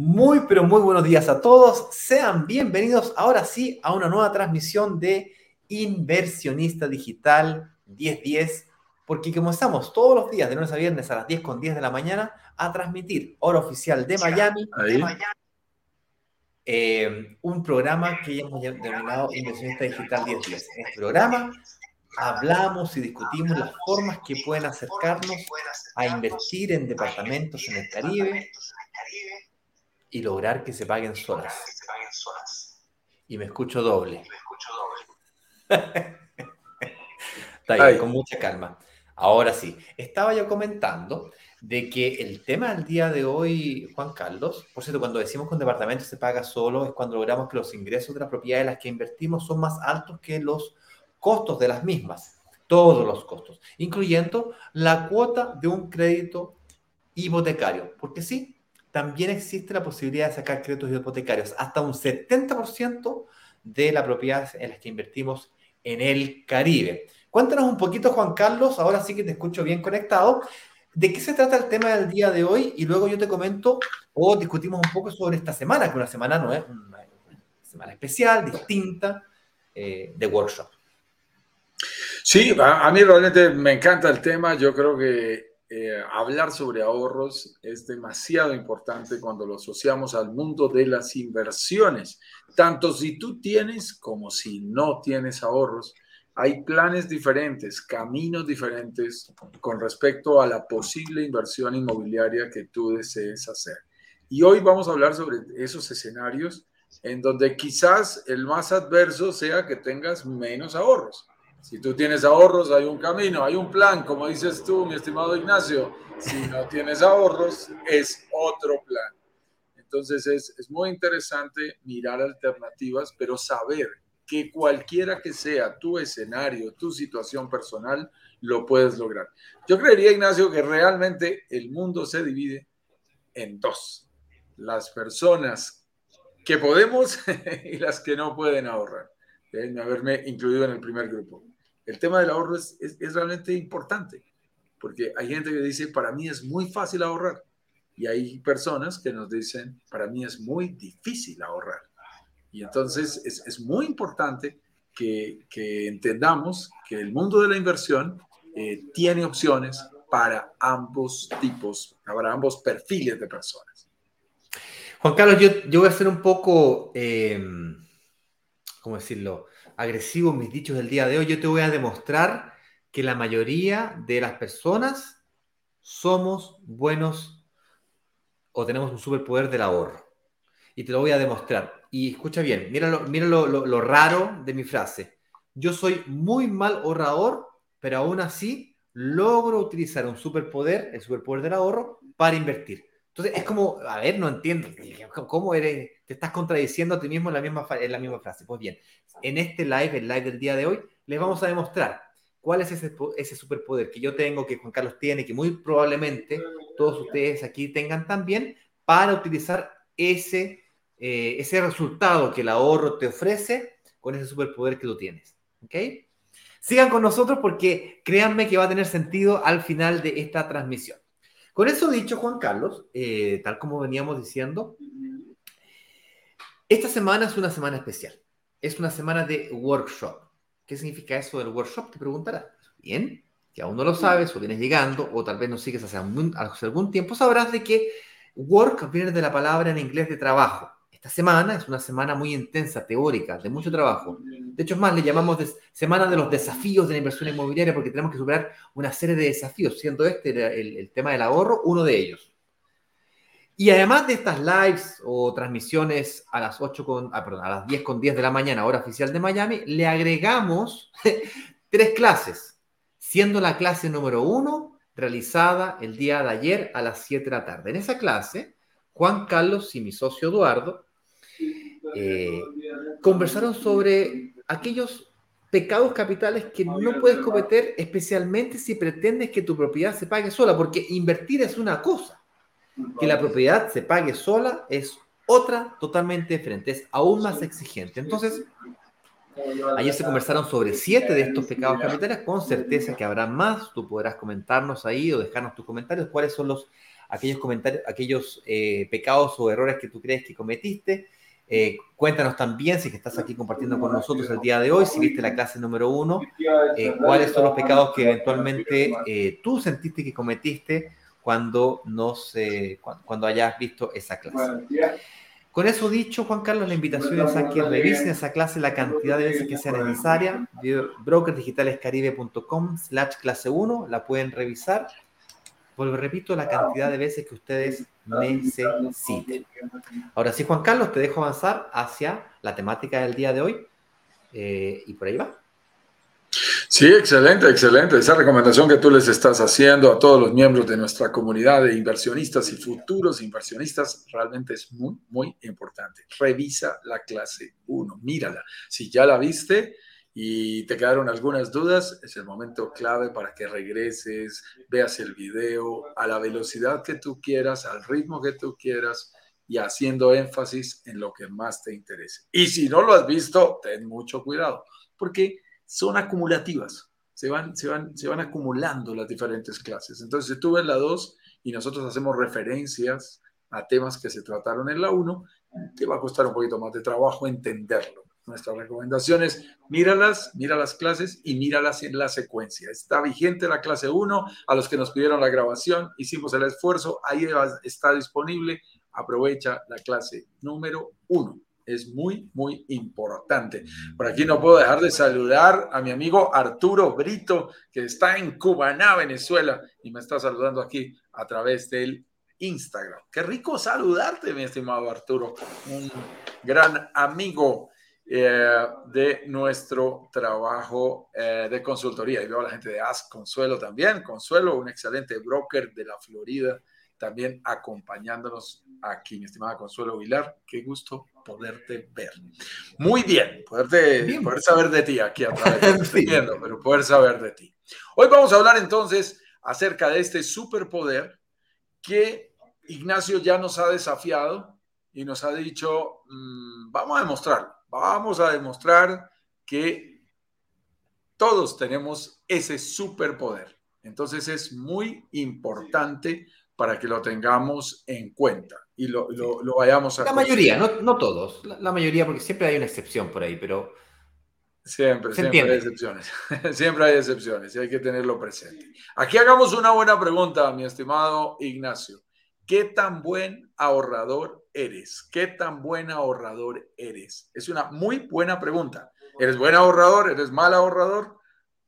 Muy, pero muy buenos días a todos. Sean bienvenidos ahora sí a una nueva transmisión de Inversionista Digital 1010, porque como estamos todos los días de lunes a viernes a las 10 con 10 de la mañana a transmitir hora oficial de Miami, eh, un programa que hemos denominado Inversionista Digital 1010. En este programa hablamos y discutimos las formas que pueden acercarnos a invertir en departamentos en el Caribe y lograr que se paguen solas. Y me escucho doble. Está bien, con mucha calma. Ahora sí, estaba yo comentando de que el tema del día de hoy, Juan Carlos, por cierto, cuando decimos que un departamento se paga solo, es cuando logramos que los ingresos de las propiedades en las que invertimos son más altos que los costos de las mismas, todos los costos, incluyendo la cuota de un crédito hipotecario. Porque sí, también existe la posibilidad de sacar créditos hipotecarios, hasta un 70% de la propiedad en las que invertimos en el Caribe. Cuéntanos un poquito, Juan Carlos, ahora sí que te escucho bien conectado, de qué se trata el tema del día de hoy y luego yo te comento o discutimos un poco sobre esta semana, que una semana no es una semana especial, distinta, eh, de workshop. Sí, a, a mí realmente me encanta el tema, yo creo que eh, hablar sobre ahorros es demasiado importante cuando lo asociamos al mundo de las inversiones. Tanto si tú tienes como si no tienes ahorros, hay planes diferentes, caminos diferentes con respecto a la posible inversión inmobiliaria que tú desees hacer. Y hoy vamos a hablar sobre esos escenarios en donde quizás el más adverso sea que tengas menos ahorros si tú tienes ahorros, hay un camino, hay un plan, como dices tú, mi estimado Ignacio. Si no tienes ahorros, es otro plan. Entonces es, es muy interesante mirar alternativas, pero saber que cualquiera que sea tu escenario, tu situación personal, lo puedes lograr. Yo creería, Ignacio, que realmente el mundo se divide en dos. Las personas que podemos y las que no pueden ahorrar. Deben haberme incluido en el primer grupo el tema del ahorro es, es, realmente importante, porque hay gente que dice, para mí es muy fácil ahorrar, y hay personas que nos dicen, para mí es muy difícil ahorrar. Y entonces es, es muy importante que, que, entendamos que el mundo de la inversión eh, tiene opciones para ambos tipos, para ambos perfiles de personas. Juan Carlos, yo, yo voy a ser un poco, eh, ¿cómo decirlo? Agresivo mis dichos del día de hoy, yo te voy a demostrar que la mayoría de las personas somos buenos o tenemos un superpoder del ahorro. Y te lo voy a demostrar. Y escucha bien, mira, lo, mira lo, raro de mi frase. Yo soy muy mal ahorrador, pero aún así logro utilizar un superpoder, el superpoder del ahorro, para invertir. Entonces es como, a ver, no entiendo, ¿cómo eres? Te estás contradiciendo a ti mismo en la misma, en la misma frase. Pues bien, en este live, el live del día de hoy, les vamos a demostrar cuál es ese, superpoder que yo tengo, que Juan Carlos tiene, que muy probablemente todos ustedes aquí tengan también, para utilizar ese, eh, ese resultado que el ahorro te ofrece con ese superpoder que tú tienes. ¿Ok? Sigan con nosotros porque créanme que va a tener sentido al final de esta transmisión. Con eso dicho, Juan Carlos, eh, tal como veníamos diciendo, esta semana es una semana especial. Es una semana de workshop. ¿Qué significa eso del workshop? Te preguntarás. Bien, que aún no lo sabes o vienes llegando o tal vez no sigues hace algún tiempo, sabrás de que work viene de la palabra en inglés de trabajo. Esta semana es una semana muy intensa, teórica, de mucho trabajo. De hecho, es más, le llamamos semana de los desafíos de la inversión inmobiliaria porque tenemos que superar una serie de desafíos, siendo este el, tema del ahorro uno de ellos. Y además de estas lives o transmisiones a las 8 con, ah, perdón, a las 10 con 10 de la mañana, hora oficial de Miami, le agregamos tres clases, siendo la clase número uno realizada el día de ayer a las 7 de la tarde. En esa clase, Juan Carlos y mi socio Eduardo eh, conversaron sobre aquellos pecados capitales que no puedes cometer, especialmente si pretendes que tu propiedad se pague sola, porque invertir es una cosa, que la propiedad se pague sola es otra totalmente diferente, es aún más exigente. Entonces, ayer se conversaron sobre siete de estos pecados capitales, con certeza que habrá más, tú podrás comentarnos ahí o dejarnos tus comentarios, cuáles son los aquellos comentarios, aquellos eh, pecados o errores que tú crees que cometiste eh, cuéntanos también, si estás aquí compartiendo con nosotros el día de hoy, si viste la clase número uno, eh, cuáles son los pecados que eventualmente eh, tú sentiste que cometiste cuando, nos, cuando hayas visto esa clase. Con eso dicho, Juan Carlos, la invitación es a que revisen esa clase la cantidad de veces que sea necesaria. brokersdigitalescaribe.com slash clase 1, la pueden revisar vuelvo repito, la cantidad de veces que ustedes necesiten. Ahora sí, Juan Carlos, te dejo avanzar hacia la temática del día de hoy eh, y por ahí va. Sí, excelente, excelente. Esa recomendación que tú les estás haciendo a todos los miembros de nuestra comunidad de inversionistas y futuros inversionistas realmente es muy, muy importante. Revisa la clase 1, mírala. Si ya la viste, y te quedaron algunas dudas, es el momento clave para que regreses, veas el video a la velocidad que tú quieras, al ritmo que tú quieras y haciendo énfasis en lo que más te interese. Y si no lo has visto, ten mucho cuidado, porque son acumulativas, se van, se van, se van acumulando las diferentes clases. Entonces, si tú ves la 2 y nosotros hacemos referencias a temas que se trataron en la 1, te va a costar un poquito más de trabajo entenderlo. Nuestras recomendaciones, míralas, mira las clases y míralas en la secuencia. Está vigente la clase 1, a los que nos pidieron la grabación, hicimos el esfuerzo, ahí está disponible. Aprovecha la clase número 1 es muy, muy importante. Por aquí no puedo dejar de saludar a mi amigo Arturo Brito, que está en Cubaná, Venezuela, y me está saludando aquí a través del Instagram. Qué rico saludarte, mi estimado Arturo, un gran amigo eh, de nuestro trabajo eh, de consultoría. Y veo a la gente de Ask Consuelo también. Consuelo, un excelente broker de la Florida, también acompañándonos aquí, mi estimada Consuelo Vilar. Qué gusto poderte ver. Muy bien, poderte, poder saber de ti aquí a través de viendo, pero poder saber de ti. Hoy vamos a hablar entonces acerca de este superpoder que Ignacio ya nos ha desafiado y nos ha dicho, mm, vamos a demostrarlo Vamos a demostrar que todos tenemos ese superpoder. Entonces es muy importante para que lo tengamos en cuenta y lo, vayamos a... La mayoría, no, todos, la, mayoría porque siempre hay una excepción por ahí, pero... Siempre, siempre hay excepciones. siempre hay excepciones y hay que tenerlo presente. Aquí hagamos una buena pregunta, mi estimado Ignacio. ¿Qué tan buen ahorrador eres? ¿Qué tan buen ahorrador eres? Es una muy buena pregunta. ¿Eres buen ahorrador? ¿Eres mal ahorrador?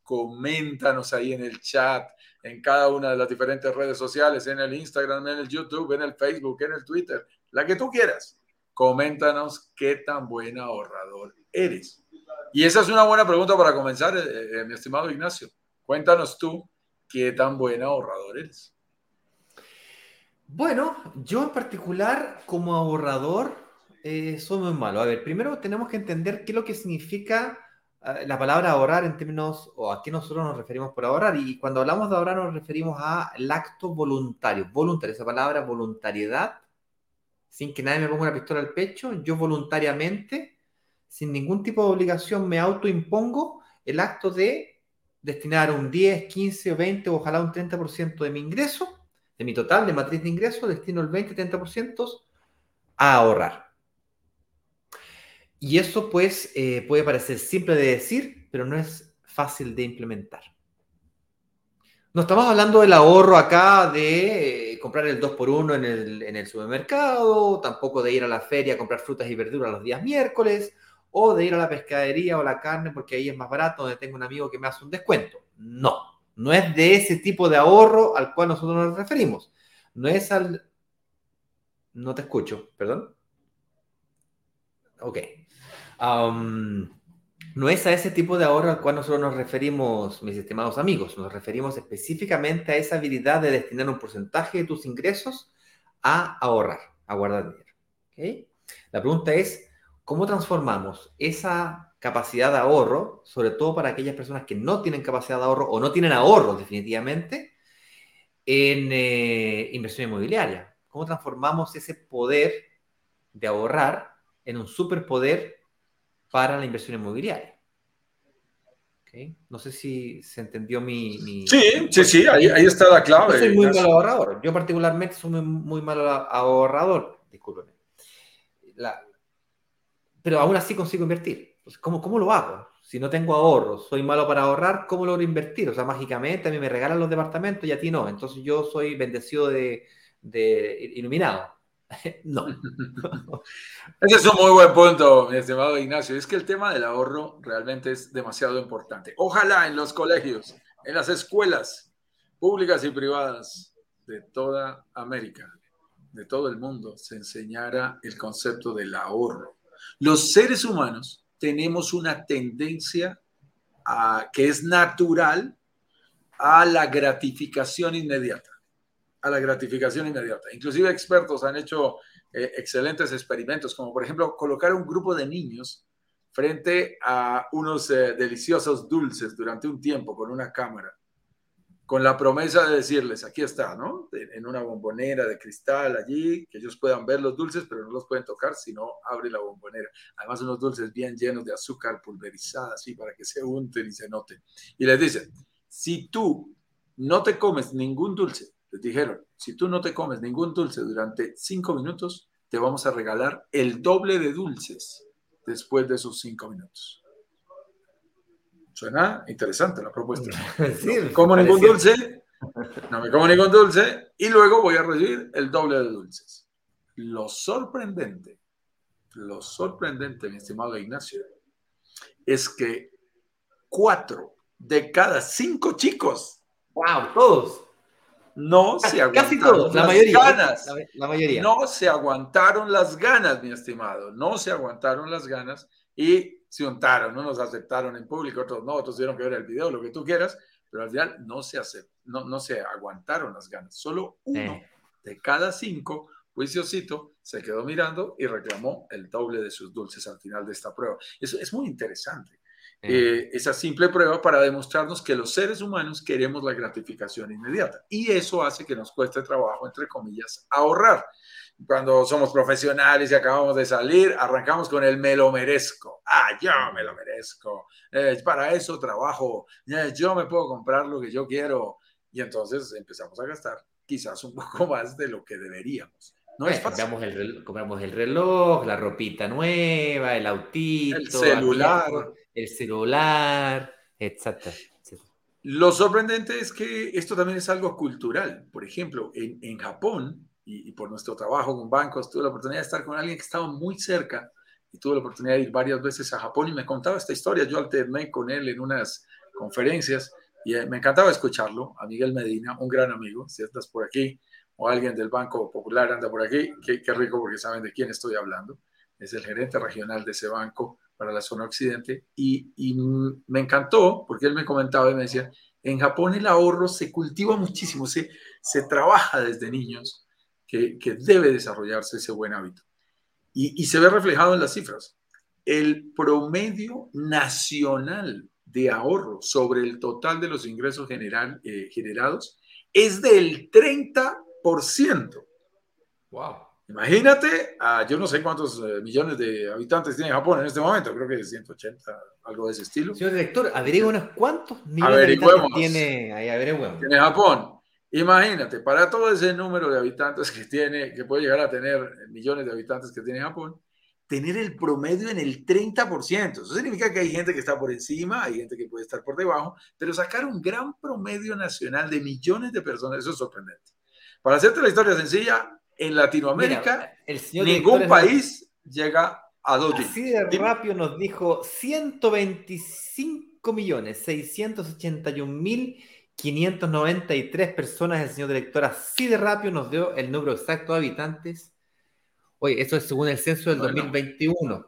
Coméntanos ahí en el chat, en cada una de las diferentes redes sociales, en el Instagram, en el YouTube, en el Facebook, en el Twitter, la que tú quieras. Coméntanos qué tan buen ahorrador eres. Y esa es una buena pregunta para comenzar, eh, eh, mi estimado Ignacio. Cuéntanos tú qué tan buen ahorrador eres. Bueno, yo en particular, como ahorrador, eh, soy muy malo. A ver, primero tenemos que entender qué es lo que significa eh, la palabra ahorrar en términos, o a qué nosotros nos referimos por ahorrar. Y cuando hablamos de ahorrar nos referimos al acto voluntario. Voluntario, esa palabra voluntariedad, sin que nadie me ponga una pistola al pecho, yo voluntariamente, sin ningún tipo de obligación, me autoimpongo el acto de destinar un 10, 15 o 20 o ojalá un 30% de mi ingreso de mi total de matriz de ingresos, destino el 20-30% a ahorrar. Y eso pues eh, puede parecer simple de decir, pero no es fácil de implementar. No estamos hablando del ahorro acá de eh, comprar el 2x1 en el, en el supermercado, tampoco de ir a la feria a comprar frutas y verduras los días miércoles, o de ir a la pescadería o la carne porque ahí es más barato, donde tengo un amigo que me hace un descuento. No. No es de ese tipo de ahorro al cual nosotros nos referimos. No es al... No te escucho, perdón. Ok. no es a ese tipo de ahorro al cual nosotros nos referimos, mis estimados amigos. Nos referimos específicamente a esa habilidad de destinar un porcentaje de tus ingresos a ahorrar, a guardar dinero. La pregunta es, ¿cómo transformamos esa capacidad de ahorro, sobre todo para aquellas personas que no tienen capacidad de ahorro o no tienen ahorro definitivamente, en eh, inversión inmobiliaria. ¿Cómo transformamos ese poder de ahorrar en un superpoder para la inversión inmobiliaria? No sé si se entendió mi... sí, sí, sí, ahí, está la clave. Yo soy muy mal ahorrador. Yo particularmente soy muy, mal ahorrador. Discúlpeme. Pero aún así consigo invertir. Pues, ¿cómo, ¿Cómo lo hago? Si no tengo ahorros, soy malo para ahorrar, ¿cómo logro invertir? O sea, mágicamente a mí me regalan los departamentos y a ti no. Entonces yo soy bendecido de, de iluminado. no. Ese es un muy buen punto, mi estimado Ignacio. Es que el tema del ahorro realmente es demasiado importante. Ojalá en los colegios, en las escuelas públicas y privadas de toda América, de todo el mundo, se enseñara el concepto del ahorro. Los seres humanos tenemos una tendencia a, que es natural a la gratificación inmediata a la gratificación inmediata. Inclusive expertos han hecho eh, excelentes experimentos, como por ejemplo colocar un grupo de niños frente a unos eh, deliciosos dulces durante un tiempo con una cámara, con la promesa de decirles, aquí está, ¿no? En una bombonera de cristal allí, que ellos puedan ver los dulces, pero no los pueden tocar si no abre la bombonera. Además, unos dulces bien llenos de azúcar pulverizada, así, para que se unten y se noten. Y les dicen, si tú no te comes ningún dulce les dijeron, si tú no te comes ningún dulce durante cinco minutos, te vamos a regalar el doble de dulces después de esos cinco minutos. Suena interesante la propuesta. no me como ningún dulce, no me como ningún dulce y luego voy a recibir el doble de dulces. Lo sorprendente, lo sorprendente, mi estimado Ignacio, es que cuatro de cada cinco chicos, wow, todos, no se aguantaron las ganas. La, mayoría. No se aguantaron las ganas, mi estimado. No se aguantaron las ganas y se untaron. Unos aceptaron en público, otros no, otros tuvieron que ver el video, lo que tú quieras, pero al final no se, no, no se aguantaron las ganas. Solo uno de cada cinco, juiciosito, se quedó mirando y reclamó el doble de sus dulces al final de esta prueba. Eso es muy interesante. Eh, esa simple prueba para demostrarnos que los seres humanos queremos la gratificación inmediata. Y eso hace que nos cueste trabajo, entre comillas, ahorrar. Cuando somos profesionales y acabamos de salir, arrancamos con el me lo merezco. Ah, yo me lo merezco. Eh, para eso trabajo. Eh, yo me puedo comprar lo que yo quiero. Y entonces empezamos a gastar quizás un poco más de lo que deberíamos. No es fácil. Compramos el, compramos el reloj, la ropita nueva, el autito, el celular el celular, etc. Lo sorprendente es que esto también es algo cultural. Por ejemplo, en, en Japón, y, por nuestro trabajo con bancos, tuve la oportunidad de estar con alguien que estaba muy cerca y tuve la oportunidad de ir varias veces a Japón y me contaba esta historia. Yo alterné con él en unas conferencias y eh, me encantaba escucharlo, a Miguel Medina, un gran amigo, si estás por aquí o alguien del Banco Popular anda por aquí, qué, qué rico porque saben de quién estoy hablando. Es el gerente regional de ese banco para la zona occidente y, me encantó porque él me comentaba y me decía, en Japón el ahorro se cultiva muchísimo, se, se trabaja desde niños que, que debe desarrollarse ese buen hábito. Y, se ve reflejado en las cifras. El promedio nacional de ahorro sobre el total de los ingresos general, eh, generados es del 30%. ¡Wow! Imagínate, yo no sé cuántos eh, millones de habitantes tiene Japón en este momento, creo que 180, algo de ese estilo. Señor director, averigüenos cuántos millones de habitantes tiene, ahí, tiene Japón. Imagínate, para todo ese número de habitantes que tiene, que puede llegar a tener millones de habitantes que tiene Japón, tener el promedio en el 30%. Eso significa que hay gente que está por encima, hay gente que puede estar por debajo, pero sacar un gran promedio nacional de millones de personas, eso es sorprendente. Para hacerte la historia sencilla, en Latinoamérica, ningún país llega a dos. Así de rápido nos dijo 125 millones 681 mil 593 personas. El señor director así de rápido nos dio el número exacto de habitantes. Oye, eso es según el censo del 2021.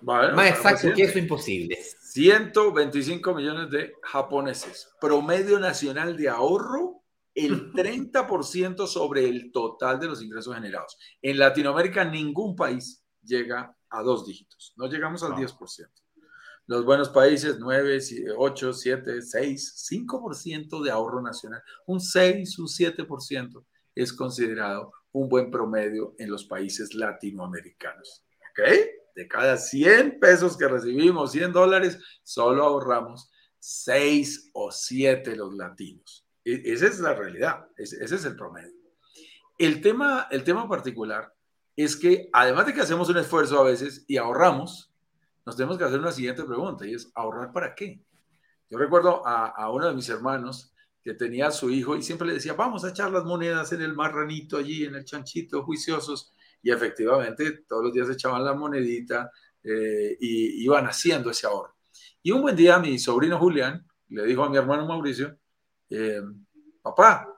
Más exacto que eso, imposible. 125 millones de japoneses. Promedio nacional de ahorro el 30% sobre el total de los ingresos generados. En Latinoamérica ningún país llega a dos dígitos, no llegamos al 10%. Los buenos países, 9, 8, 7, 6, 5% de ahorro nacional. Un 6, un 7% es considerado un buen promedio en los países latinoamericanos. ¿Ok? De cada 100 pesos que recibimos, 100 dólares, solo ahorramos 6 o 7 los latinos. E, esa es la realidad, ese es el promedio. El tema, el tema particular es que además de que hacemos un esfuerzo a veces y ahorramos, nos tenemos que hacer una siguiente pregunta y es, ¿ahorrar para qué? Yo recuerdo a, uno de mis hermanos que tenía a su hijo y siempre le decía, vamos a echar las monedas en el marranito allí, en el chanchito, juiciosos. Y efectivamente, todos los días echaban la monedita eh, y iban haciendo ese ahorro. Y un buen día mi sobrino Julián le dijo a mi hermano Mauricio, eh, papá,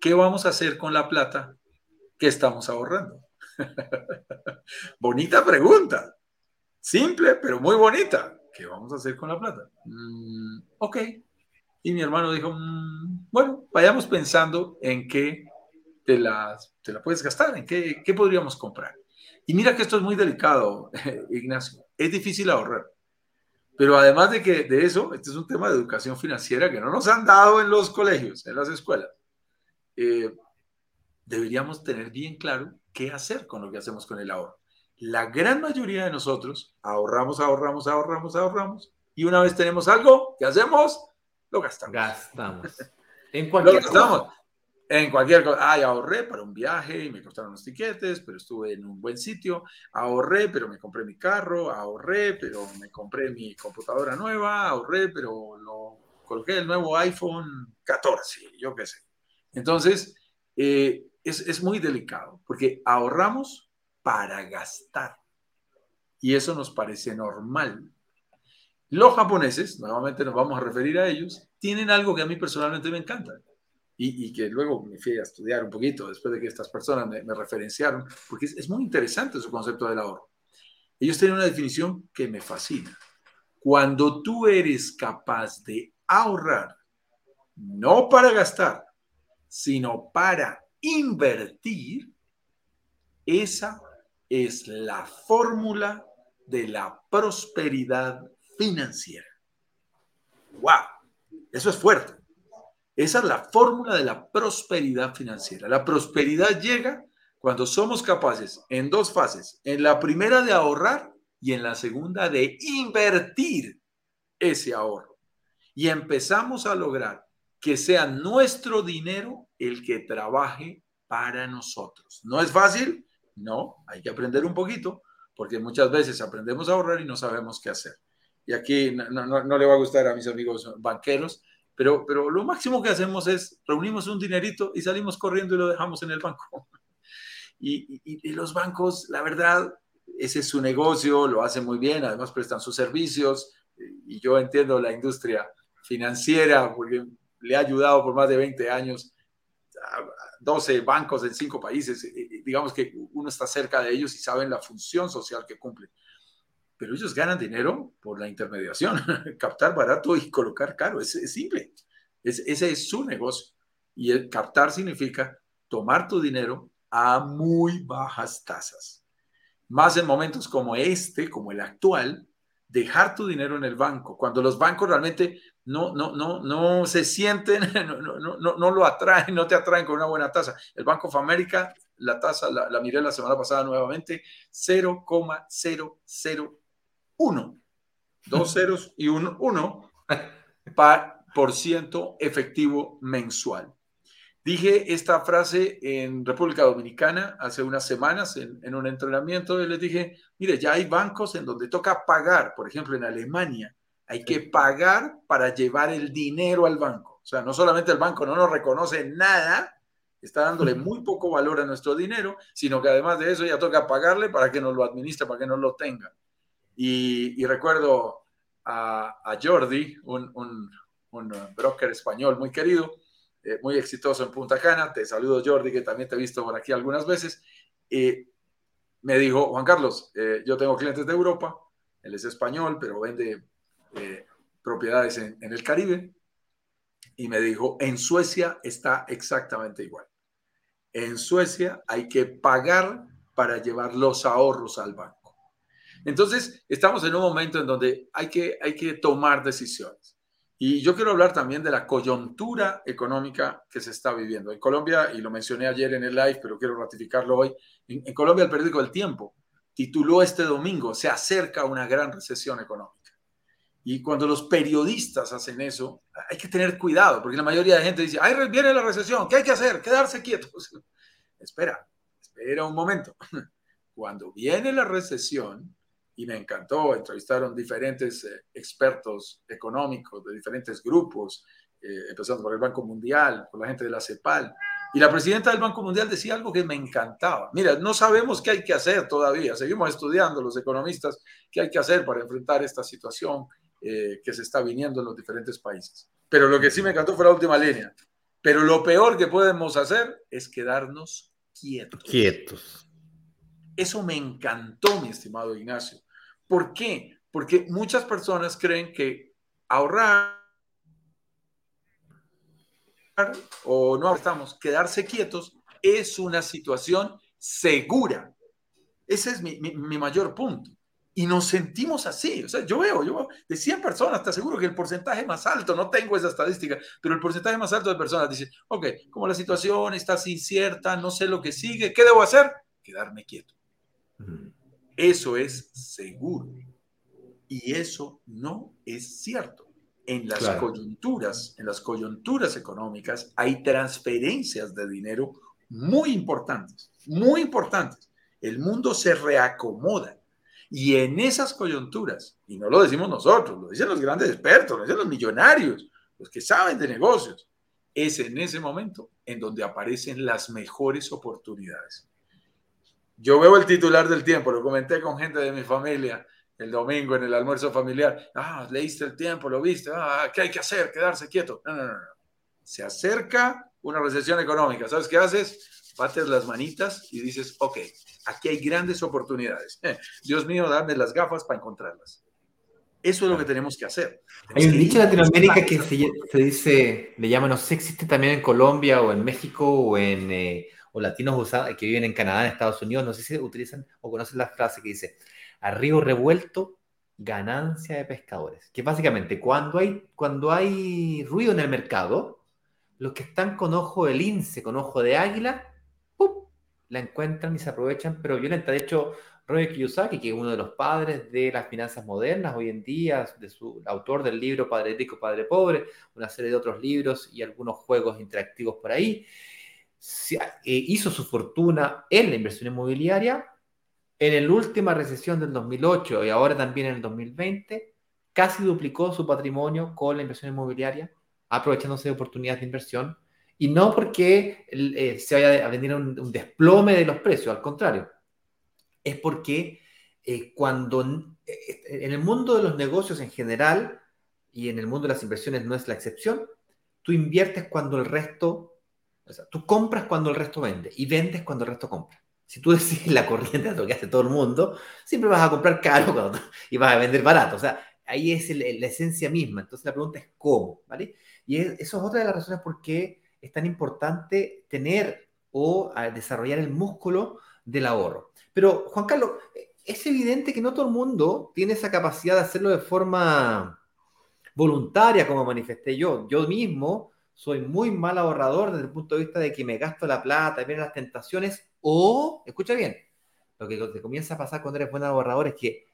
¿qué vamos a hacer con la plata que estamos ahorrando? bonita pregunta, simple, pero muy bonita. ¿Qué vamos a hacer con la plata? Mm, ok, y mi hermano dijo, mm, bueno, vayamos pensando en qué te la, te la puedes gastar, en qué, qué podríamos comprar. Y mira que esto es muy delicado, Ignacio. Es difícil ahorrar. Pero además de que de eso, este es un tema de educación financiera que no nos han dado en los colegios, en las escuelas. Eh, deberíamos tener bien claro qué hacer con lo que hacemos con el ahorro. La gran mayoría de nosotros ahorramos, ahorramos, ahorramos, ahorramos. Y una vez tenemos algo, ¿qué hacemos? lo gastamos. Gastamos. En cualquier cosa. En cualquier cosa. Ay, ahorré para un viaje y me costaron los tiquetes, pero estuve en un buen sitio. Ahorré, pero me compré mi carro. Ahorré, pero me compré mi computadora nueva. Ahorré, pero lo coloqué el nuevo iPhone 14, yo qué sé. Entonces, eh, es, es muy delicado porque ahorramos para gastar. Y eso nos parece normal. Los japoneses, nuevamente nos vamos a referir a ellos, tienen algo que a mí personalmente me encanta y, que luego me fui a estudiar un poquito después de que estas personas me, referenciaron, porque es, muy interesante su concepto del ahorro. Ellos tienen una definición que me fascina. Cuando tú eres capaz de ahorrar, no para gastar, sino para invertir, esa es la fórmula de la prosperidad financiera. ¡Wow! Eso es fuerte. Esa es la fórmula de la prosperidad financiera. La prosperidad llega cuando somos capaces en dos fases. En la primera de ahorrar y en la segunda de invertir ese ahorro. Y empezamos a lograr que sea nuestro dinero el que trabaje para nosotros. ¿No es fácil? No, hay que aprender un poquito, porque muchas veces aprendemos a ahorrar y no sabemos qué hacer y aquí no, le va a gustar a mis amigos banqueros, pero, pero lo máximo que hacemos es reunimos un dinerito y salimos corriendo y lo dejamos en el banco. Y, los bancos, la verdad, ese es su negocio, lo hacen muy bien, además prestan sus servicios y yo entiendo la industria financiera porque le ha ayudado por más de 20 años a 12 bancos en 5 países, digamos que uno está cerca de ellos y saben la función social que cumplen pero ellos ganan dinero por la intermediación, captar barato y colocar caro, es, simple, ese es su negocio. Y el captar significa tomar tu dinero a muy bajas tasas. Más en momentos como este, como el actual, dejar tu dinero en el banco, cuando los bancos realmente no, no, no, no se sienten, no, no, no, no lo atraen, no te atraen con una buena tasa. El Banco of America, la tasa la, la miré la semana pasada nuevamente, 0,005 uno Dos ceros y un 1 por ciento efectivo mensual. Dije esta frase en República Dominicana hace unas semanas en, en un entrenamiento y les dije, mire, ya hay bancos en donde toca pagar, por ejemplo en Alemania, hay que pagar para llevar el dinero al banco. O sea, no solamente el banco no nos reconoce nada, está dándole muy poco valor a nuestro dinero, sino que además de eso ya toca pagarle para que nos lo administre, para que nos lo tenga. Y, recuerdo a, Jordi, un, broker español muy querido, eh, muy exitoso en Punta Cana. Te saludo, Jordi, que también te he visto por aquí algunas veces. Y me dijo, Juan Carlos, eh, yo tengo clientes de Europa, él es español, pero vende eh, propiedades en, en el Caribe. Y me dijo, en Suecia está exactamente igual. En Suecia hay que pagar para llevar los ahorros al banco. Entonces, estamos en un momento en donde hay que, hay que tomar decisiones. Y yo quiero hablar también de la coyuntura económica que se está viviendo. En Colombia, y lo mencioné ayer en el live, pero quiero ratificarlo hoy, en, en Colombia el periódico El Tiempo tituló este domingo, se acerca una gran recesión económica. Y cuando los periodistas hacen eso, hay que tener cuidado, porque la mayoría de gente dice, ahí viene la recesión, ¿qué hay que hacer? Quedarse quietos. espera, espera un momento. Cuando viene la recesión, y me encantó, entrevistaron diferentes eh, expertos económicos de diferentes grupos, eh, empezando por el Banco Mundial, por la gente de la CEPAL, y la presidenta del Banco Mundial decía algo que me encantaba. Mira, no sabemos qué hay que hacer todavía, seguimos estudiando los economistas qué hay que hacer para enfrentar esta situación eh, que se está viniendo en los diferentes países. Pero lo que sí me encantó fue la última línea. Pero lo peor que podemos hacer es quedarnos quietos. Quietos. Eso me encantó, mi estimado Ignacio. ¿Por qué? Porque muchas personas creen que ahorrar o no estamos, quedarse quietos es una situación segura. Ese es mi, mi, mayor punto. Y nos sentimos así. O sea, yo veo, yo veo, de 100 personas, te aseguro que el porcentaje más alto, no tengo esa estadística, pero el porcentaje más alto de personas dice, ok, como la situación está así cierta, no sé lo que sigue, ¿qué debo hacer? Quedarme quieto. Eso es seguro. Y eso no es cierto en las coyunturas, en las coyunturas económicas, hay transferencias de dinero muy importantes, muy importantes. El mundo se reacomoda. Y en esas coyunturas, y no lo decimos nosotros, lo dicen los grandes expertos, lo dicen los millonarios, los que saben de negocios, es en ese momento en donde aparecen las mejores oportunidades. Yo veo el titular del tiempo, lo comenté con gente de mi familia, el domingo en el almuerzo familiar. Ah, leíste el tiempo, lo viste. Ah, ¿qué hay que hacer? Quedarse quieto. No, no, no. Se acerca una recesión económica. ¿Sabes qué haces? Bates las manitas y dices, ok, aquí hay grandes oportunidades. Dios mío, dame las gafas para encontrarlas. Eso es lo que tenemos que hacer. hay un dicho en Latinoamérica que se, dice, le llaman, no sé, existe también en Colombia o en México o en eh, latinos que viven en Canadá, en Estados Unidos, no sé si utilizan o conocen la frase que dice, a revuelto, ganancia de pescadores. Que básicamente cuando hay, cuando hay ruido en el mercado, los que están con ojo de lince, con ojo de águila, la encuentran y se aprovechan, pero violenta. De hecho, Robert Kiyosaki, que es uno de los padres de las finanzas modernas hoy en día, de su autor del libro Padre Rico, Padre Pobre, una serie de otros libros y algunos juegos interactivos por ahí, eh, hizo su fortuna en la inversión inmobiliaria en la última recesión del 2008 y ahora también en el 2020, casi duplicó su patrimonio con la inversión inmobiliaria, aprovechándose de oportunidades de inversión. Y no porque eh, se vaya a venir un, desplome de los precios, al contrario. Es porque eh, cuando eh, en el mundo de los negocios en general y en el mundo de las inversiones no es la excepción, tú inviertes cuando el resto, o sea, tú compras cuando el resto vende y vendes cuando el resto compra si tú decís la corriente de lo que hace todo el mundo, siempre vas a comprar caro y vas a vender barato. O sea, ahí es la esencia misma. Entonces la pregunta es cómo, ¿vale? Y eso es otra de las razones por qué es tan importante tener o desarrollar el músculo del ahorro. Pero, Juan Carlos, es evidente que no todo el mundo tiene esa capacidad de hacerlo de forma voluntaria, como manifesté yo. Yo mismo soy muy mal ahorrador desde el punto de vista de que me gasto la plata, vienen las tentaciones, o, escucha bien, lo que te comienza a pasar cuando eres buen ahorrador es que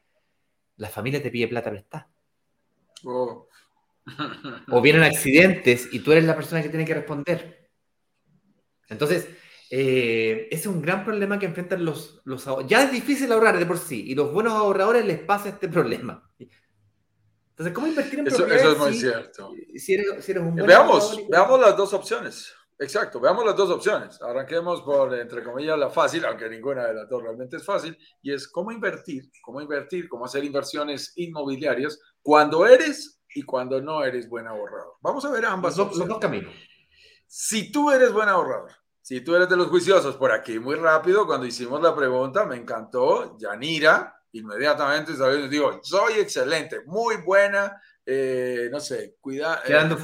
la familia te pide plata prestada. Oh. o vienen accidentes y tú eres la persona que tiene que responder. Entonces, eh, ese es un gran problema que enfrentan los, los Ya es difícil ahorrar de por sí, y los buenos ahorradores les pasa este problema. Entonces, ¿cómo invertir en eso, eso es muy cierto. veamos, veamos las dos opciones. Exacto, veamos las dos opciones. Arranquemos por, entre comillas, la fácil, aunque ninguna de las dos realmente es fácil, y es cómo invertir, cómo invertir, cómo hacer inversiones inmobiliarias cuando eres y cuando no eres buen ahorrador. Vamos a ver ambas los, los dos caminos. Si tú eres buen ahorrador, si tú eres de los juiciosos, por aquí muy rápido, cuando hicimos la pregunta, me encantó, Yanira, inmediatamente digo, soy excelente, muy buena, eh, no sé, cuida, eh, creando,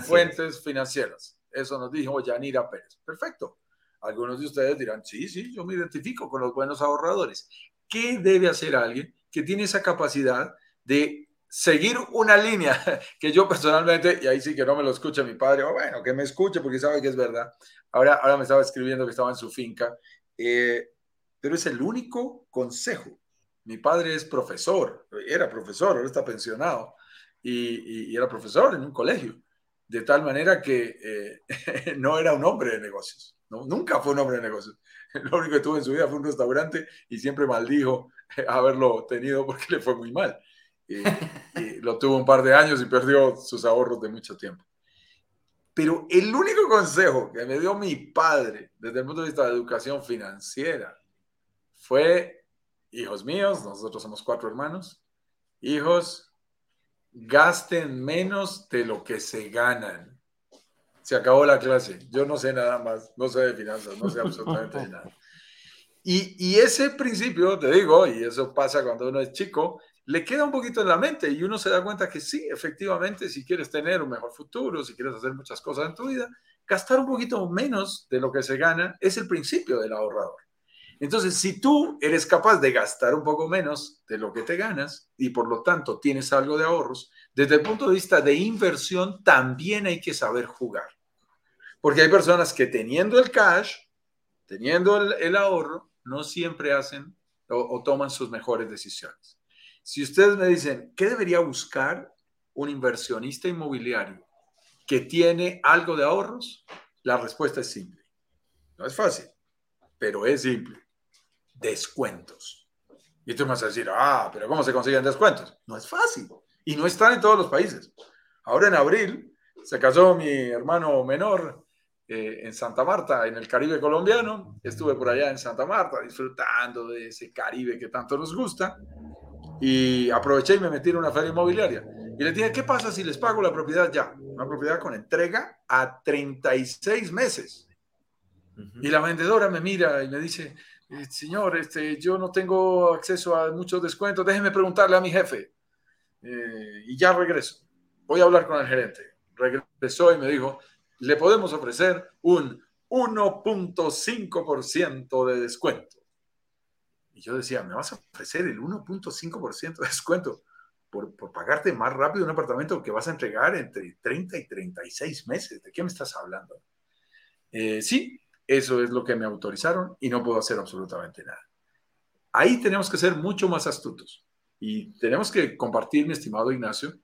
fuentes, financieras. Eso nos dijo Yanira Pérez. Perfecto. Algunos de ustedes dirán, sí, sí, yo me identifico con los buenos ahorradores. ¿Qué debe hacer alguien que tiene esa capacidad de seguir una línea que yo personalmente, y ahí sí que no me lo escucha mi padre, o bueno, que me escuche porque sabe que es verdad. Ahora, ahora me estaba escribiendo que estaba en su finca, eh, pero es el único consejo. Mi padre es profesor, era profesor, ahora está pensionado, y, era profesor en un colegio, de tal manera que eh, no era un hombre de negocios, ¿no? nunca fue un hombre de negocios. Lo único que tuvo en su vida fue un restaurante y siempre maldijo haberlo tenido porque le fue muy mal y, lo tuvo un par de años y perdió sus ahorros de mucho tiempo. Pero el único consejo que me dio mi padre desde el punto de vista de educación financiera fue, hijos míos, nosotros somos cuatro hermanos, hijos, gasten menos de lo que se ganan. Se acabó la clase. Yo no sé nada más, no sé de finanzas, no sé absolutamente de nada. Y, y, ese principio, te digo, y eso pasa cuando uno es chico, le queda un poquito en la mente y uno se da cuenta que sí, efectivamente, si quieres tener un mejor futuro, si quieres hacer muchas cosas en tu vida, gastar un poquito menos de lo que se gana es el principio del ahorrador. Entonces, si tú eres capaz de gastar un poco menos de lo que te ganas y por lo tanto tienes algo de ahorros, desde el punto de vista de inversión también hay que saber jugar. Porque hay personas que teniendo el cash, teniendo el, ahorro, no siempre hacen o toman sus mejores decisiones. Si ustedes me dicen, ¿qué debería buscar un inversionista inmobiliario que tiene algo de ahorros? La respuesta es simple. No es fácil, pero es simple. Descuentos. Y tú me vas a decir, ah, pero ¿cómo se consiguen descuentos? No es fácil. Y no están en todos los países. Ahora en abril se casó mi hermano menor eh, en Santa Marta, en el Caribe colombiano. Estuve por allá en Santa Marta disfrutando de ese Caribe que tanto nos gusta. Y aproveché y me metí en una feria inmobiliaria. Y le dije, ¿qué pasa si les pago la propiedad ya? Una propiedad con entrega a 36 meses. Y la vendedora me mira y me dice, señor, este, yo no tengo acceso a muchos descuentos, déjeme preguntarle a mi jefe. Eh, y ya regreso. Voy a hablar con el gerente. Regresó y me dijo, le podemos ofrecer un 1.5% de descuento. Y yo decía, ¿me vas a ofrecer el 1.5% de descuento por, por, pagarte más rápido un apartamento que vas a entregar entre 30 y 36 meses? ¿De qué me estás hablando? Eh, sí, eso es lo que me autorizaron y no puedo hacer absolutamente nada. Ahí tenemos que ser mucho más astutos y tenemos que compartir, mi estimado Ignacio,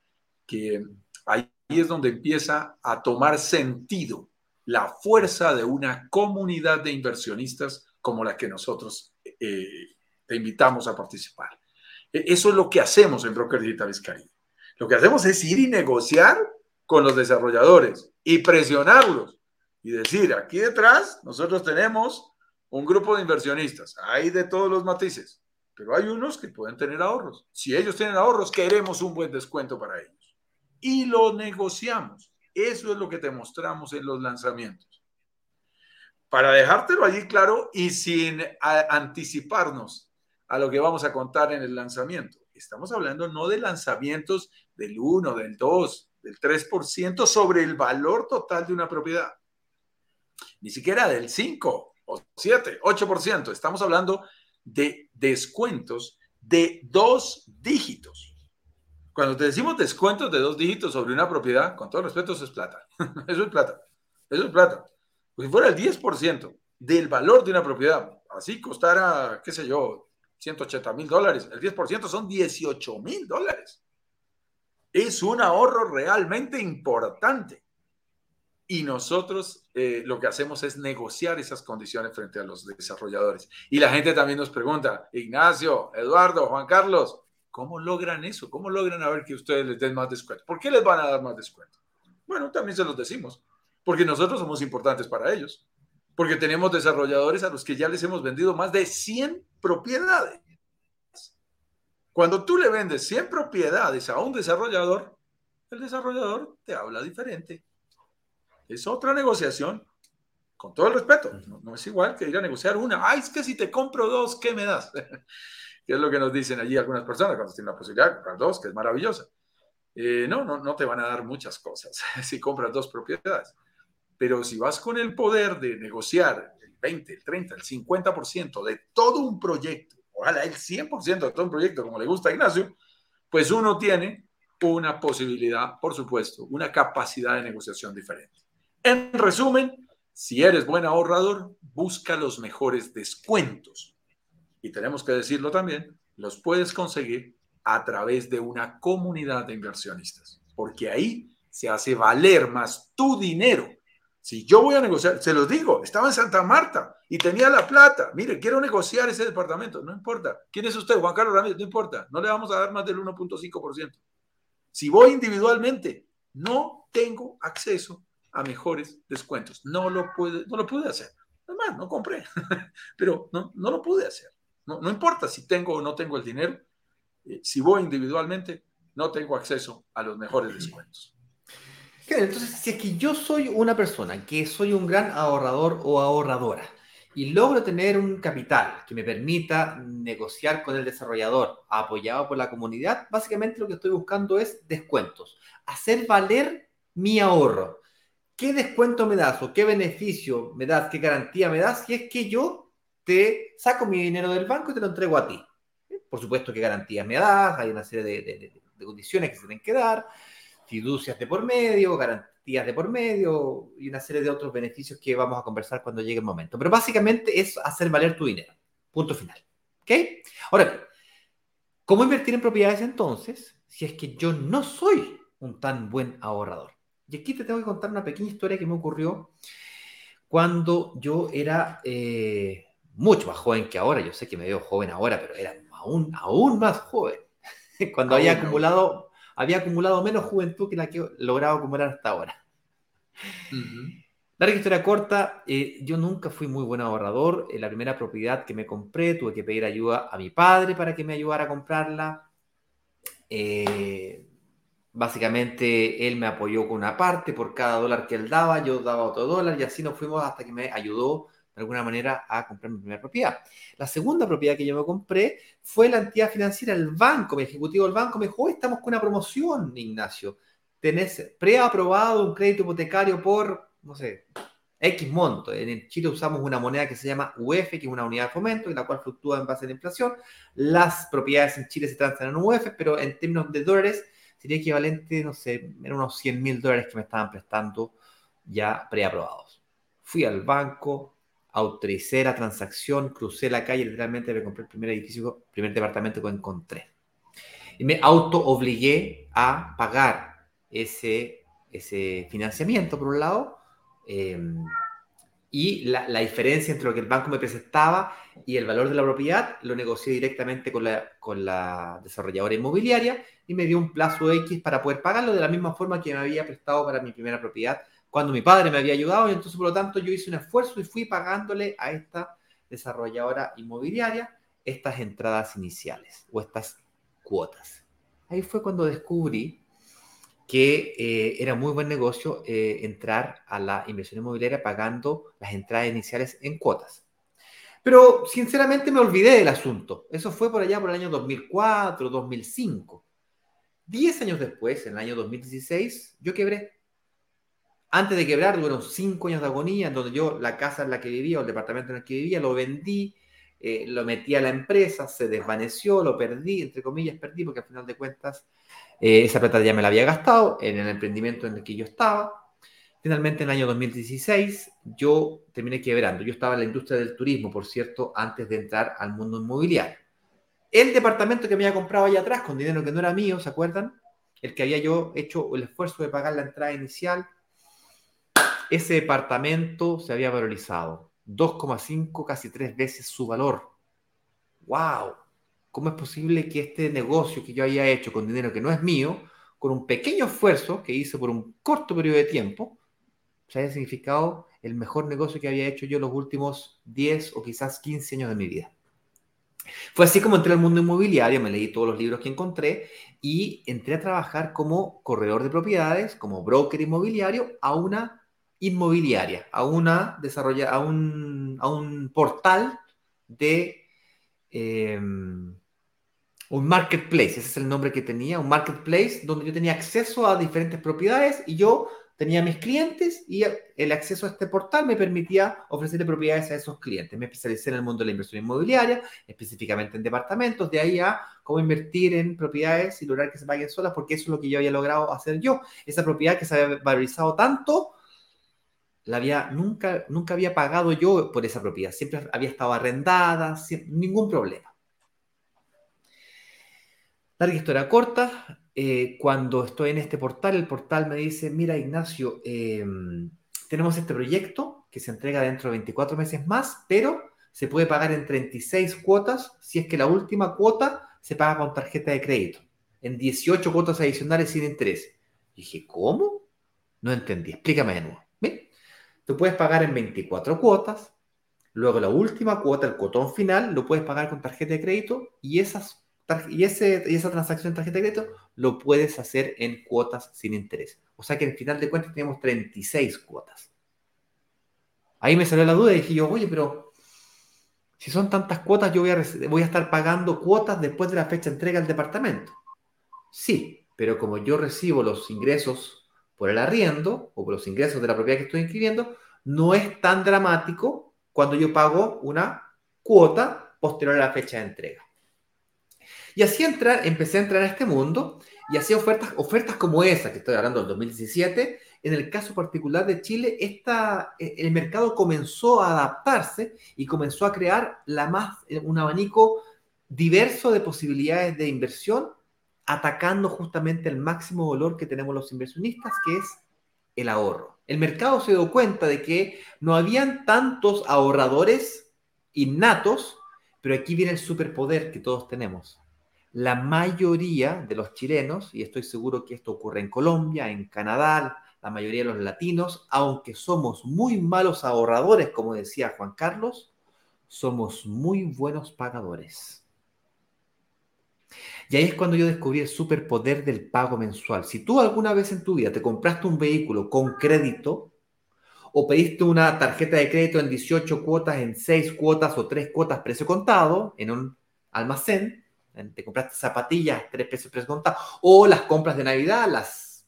que ahí es donde empieza a tomar sentido la fuerza de una comunidad de inversionistas como la que nosotros eh, te invitamos a participar. E, eso es lo que hacemos en Broker Digital Caribe. Lo que hacemos es ir y negociar con los desarrolladores y presionarlos y decir, aquí detrás nosotros tenemos un grupo de inversionistas, hay de todos los matices, pero hay unos que pueden tener ahorros. Si ellos tienen ahorros, queremos un buen descuento para ellos. Y lo negociamos. Eso es lo que te mostramos en los lanzamientos. Para dejártelo allí claro y sin anticiparnos a lo que vamos a contar en el lanzamiento. Estamos hablando no de lanzamientos del 1, del 2, del 3% sobre el valor total de una propiedad. Ni siquiera del 5 o 7, 8%. Estamos hablando de descuentos de dos dígitos. Cuando te decimos descuentos de dos dígitos sobre una propiedad, con todo respeto, eso es plata. eso es plata. Eso es plata. Pues si fuera el 10% del valor de una propiedad, así costara, qué sé yo, 180 mil dólares. El 10% son 18 mil dólares. Es un ahorro realmente importante. Y nosotros eh, lo que hacemos es negociar esas condiciones frente a los desarrolladores. Y la gente también nos pregunta, Ignacio, Eduardo, Juan Carlos, ¿cómo logran eso? ¿Cómo logran a ver que ustedes les den más descuento? ¿Por qué les van a dar más descuento? Bueno, también se los decimos, porque nosotros somos importantes para ellos porque tenemos desarrolladores a los que ya les hemos vendido más de 100 propiedades. Cuando tú le vendes 100 propiedades a un desarrollador, el desarrollador te habla diferente. Es otra negociación, con todo el respeto. No, es igual que ir a negociar una. Ay, es que si te compro dos, ¿qué me das? que es lo que nos dicen allí algunas personas cuando tienen la posibilidad de comprar dos, que es maravillosa. Eh, no, no, no te van a dar muchas cosas si compras dos propiedades. Pero si vas con el poder de negociar el 20, el 30, el 50% de todo un proyecto, ojalá el 100% de todo un proyecto como le gusta a Ignacio, pues uno tiene una posibilidad, por supuesto, una capacidad de negociación diferente. En resumen, si eres buen ahorrador, busca los mejores descuentos. Y tenemos que decirlo también, los puedes conseguir a través de una comunidad de inversionistas, porque ahí se hace valer más tu dinero. Si yo voy a negociar, se los digo, estaba en Santa Marta y tenía la plata. Mire, quiero negociar ese departamento, no importa. ¿Quién es usted? Juan Carlos Ramírez, no importa. No le vamos a dar más del 1.5%. Si voy individualmente, no tengo acceso a mejores descuentos. No lo pude, no lo pude hacer. Además, no compré, pero no, no lo pude hacer. No, no importa si tengo o no tengo el dinero. Eh, si voy individualmente, no tengo acceso a los mejores descuentos. Entonces, si es que yo soy una persona que soy un gran ahorrador o ahorradora y logro tener un capital que me permita negociar con el desarrollador apoyado por la comunidad, básicamente lo que estoy buscando es descuentos, hacer valer mi ahorro. ¿Qué descuento me das o qué beneficio me das, qué garantía me das si es que yo te saco mi dinero del banco y te lo entrego a ti? Por supuesto, qué garantías me das, hay una serie de, condiciones que se tienen que dar, fiducias de por medio, garantías de por medio y una serie de otros beneficios que vamos a conversar cuando llegue el momento. Pero básicamente es hacer valer tu dinero. Punto final. ¿Ok? Ahora bien, ¿cómo invertir en propiedades entonces si es que yo no soy un tan buen ahorrador? Y aquí te tengo que contar una pequeña historia que me ocurrió cuando yo era eh, mucho más joven que ahora. Yo sé que me veo joven ahora, pero era aún, aún más joven. cuando había acumulado, había acumulado menos juventud que la que he logrado acumular hasta ahora. Larga historia corta, eh, yo nunca fui muy buen ahorrador. En la primera propiedad que me compré tuve que pedir ayuda a mi padre para que me ayudara a comprarla. Eh, Básicamente él me apoyó con una parte, por cada dólar que él daba, yo daba otro dólar y así nos fuimos hasta que me ayudó de alguna manera a comprar mi primera propiedad. La segunda propiedad que yo me compré fue la entidad financiera, el banco, mi ejecutivo del banco me dijo, estamos con una promoción, Ignacio. Tenés preaprobado un crédito hipotecario por, no sé, X monto. En Chile usamos una moneda que se llama UF, que es una unidad de fomento, y la cual fluctúa en base a la inflación. Las propiedades en Chile se transan en UF, pero en términos de dólares sería equivalente, no sé, eran unos 100 mil dólares que me estaban prestando ya preaprobados. Fui al banco, autoricé la transacción, crucé la calle, literalmente me compré el primer edificio, primer departamento que encontré. Y me auto obligué a pagar ese, ese financiamiento, por un lado, eh, y la, la, diferencia entre lo que el banco me presentaba y el valor de la propiedad lo negocié directamente con la, con la desarrolladora inmobiliaria y me dio un plazo X para poder pagarlo de la misma forma que me había prestado para mi primera propiedad cuando mi padre me había ayudado y entonces por lo tanto yo hice un esfuerzo y fui pagándole a esta desarrolladora inmobiliaria estas entradas iniciales o estas cuotas. Ahí fue cuando descubrí que eh, era muy buen negocio eh, entrar a la inversión inmobiliaria pagando las entradas iniciales en cuotas. Pero sinceramente me olvidé del asunto. Eso fue por allá por el año 2004, 2005. Diez años después, en el año 2016, yo quebré. Antes de quebrar, fueron cinco años de agonía, en donde yo la casa en la que vivía o el departamento en el que vivía lo vendí, eh, lo metí a la empresa, se desvaneció, lo perdí, entre comillas, perdí, porque al final de cuentas eh, esa plata ya me la había gastado en el emprendimiento en el que yo estaba. Finalmente, en el año 2016, yo terminé quebrando. Yo estaba en la industria del turismo, por cierto, antes de entrar al mundo inmobiliario. El departamento que me había comprado allá atrás, con dinero que no era mío, ¿se acuerdan? El que había yo hecho el esfuerzo de pagar la entrada inicial, ese departamento se había valorizado 2,5, casi tres veces su valor. ¡Wow! ¿Cómo es posible que este negocio que yo haya hecho con dinero que no es mío, con un pequeño esfuerzo que hice por un corto periodo de tiempo, se haya significado el mejor negocio que había hecho yo los últimos 10 o quizás 15 años de mi vida? Fue así como entré al mundo inmobiliario, me leí todos los libros que encontré y entré a trabajar como corredor de propiedades, como broker inmobiliario a una inmobiliaria, a una desarrolla, a un, a un portal de em, un marketplace, ese es el nombre que tenía, un marketplace donde yo tenía acceso a diferentes propiedades y yo tenía mis clientes y el acceso a este portal me permitía ofrecerle propiedades a esos clientes. Me especialicé en el mundo de la inversión inmobiliaria, específicamente en departamentos, de ahí a cómo invertir en propiedades y lograr que se paguen solas, porque eso es lo que yo había logrado hacer yo. Esa propiedad que se había valorizado tanto, nunca, nunca había pagado yo por esa propiedad, siempre había estado arrendada, ningún problema. Larga historia corta, eh, cuando estoy en este portal, el portal me dice, mira Ignacio, em, tenemos este proyecto que se entrega dentro de 24 meses más, pero se puede pagar en 36 cuotas si es que la última cuota se paga con tarjeta de crédito, en 18 cuotas adicionales sin interés. Y dije, ¿cómo? No entendí, explícame de nuevo. Tú puedes pagar en 24 cuotas, luego la última cuota, el cotón final, lo puedes pagar con tarjeta de crédito y esas y, ese, y esa transacción en tarjeta de crédito lo puedes hacer en cuotas sin interés. O sea que al final de cuentas tenemos 36 cuotas. Ahí me salió la duda y dije yo, oye, pero si son tantas cuotas, yo voy a, voy a estar pagando cuotas después de la fecha de entrega al departamento. Sí, pero como yo recibo los ingresos por el arriendo o por los ingresos de la propiedad que estoy inscribiendo, no es tan dramático cuando yo pago una cuota posterior a la fecha de entrega. Y así entrar, empecé a entrar a este mundo y hacía ofertas, ofertas como esa, que estoy hablando del 2017. En el caso particular de Chile, esta, e, el mercado comenzó a adaptarse y comenzó a crear la más, eh, un abanico diverso de posibilidades de inversión, atacando justamente el máximo valor que tenemos los inversionistas, que es el ahorro. El mercado se dio cuenta de que no habían tantos ahorradores innatos, pero aquí viene el superpoder que todos tenemos la mayoría de los chilenos, y estoy seguro que esto ocurre en Colombia, en Canadá, la mayoría de los latinos, aunque somos muy malos ahorradores, como decía Juan Carlos, somos muy buenos pagadores. Y ahí es cuando yo descubrí el superpoder del pago mensual. Si tú alguna vez en tu vida te compraste un vehículo con crédito o pediste una tarjeta de crédito en 18 cuotas, en 6 cuotas o 3 cuotas precio contado en un almacén, te compraste zapatillas, tres pesos prescontados, o las compras de Navidad, las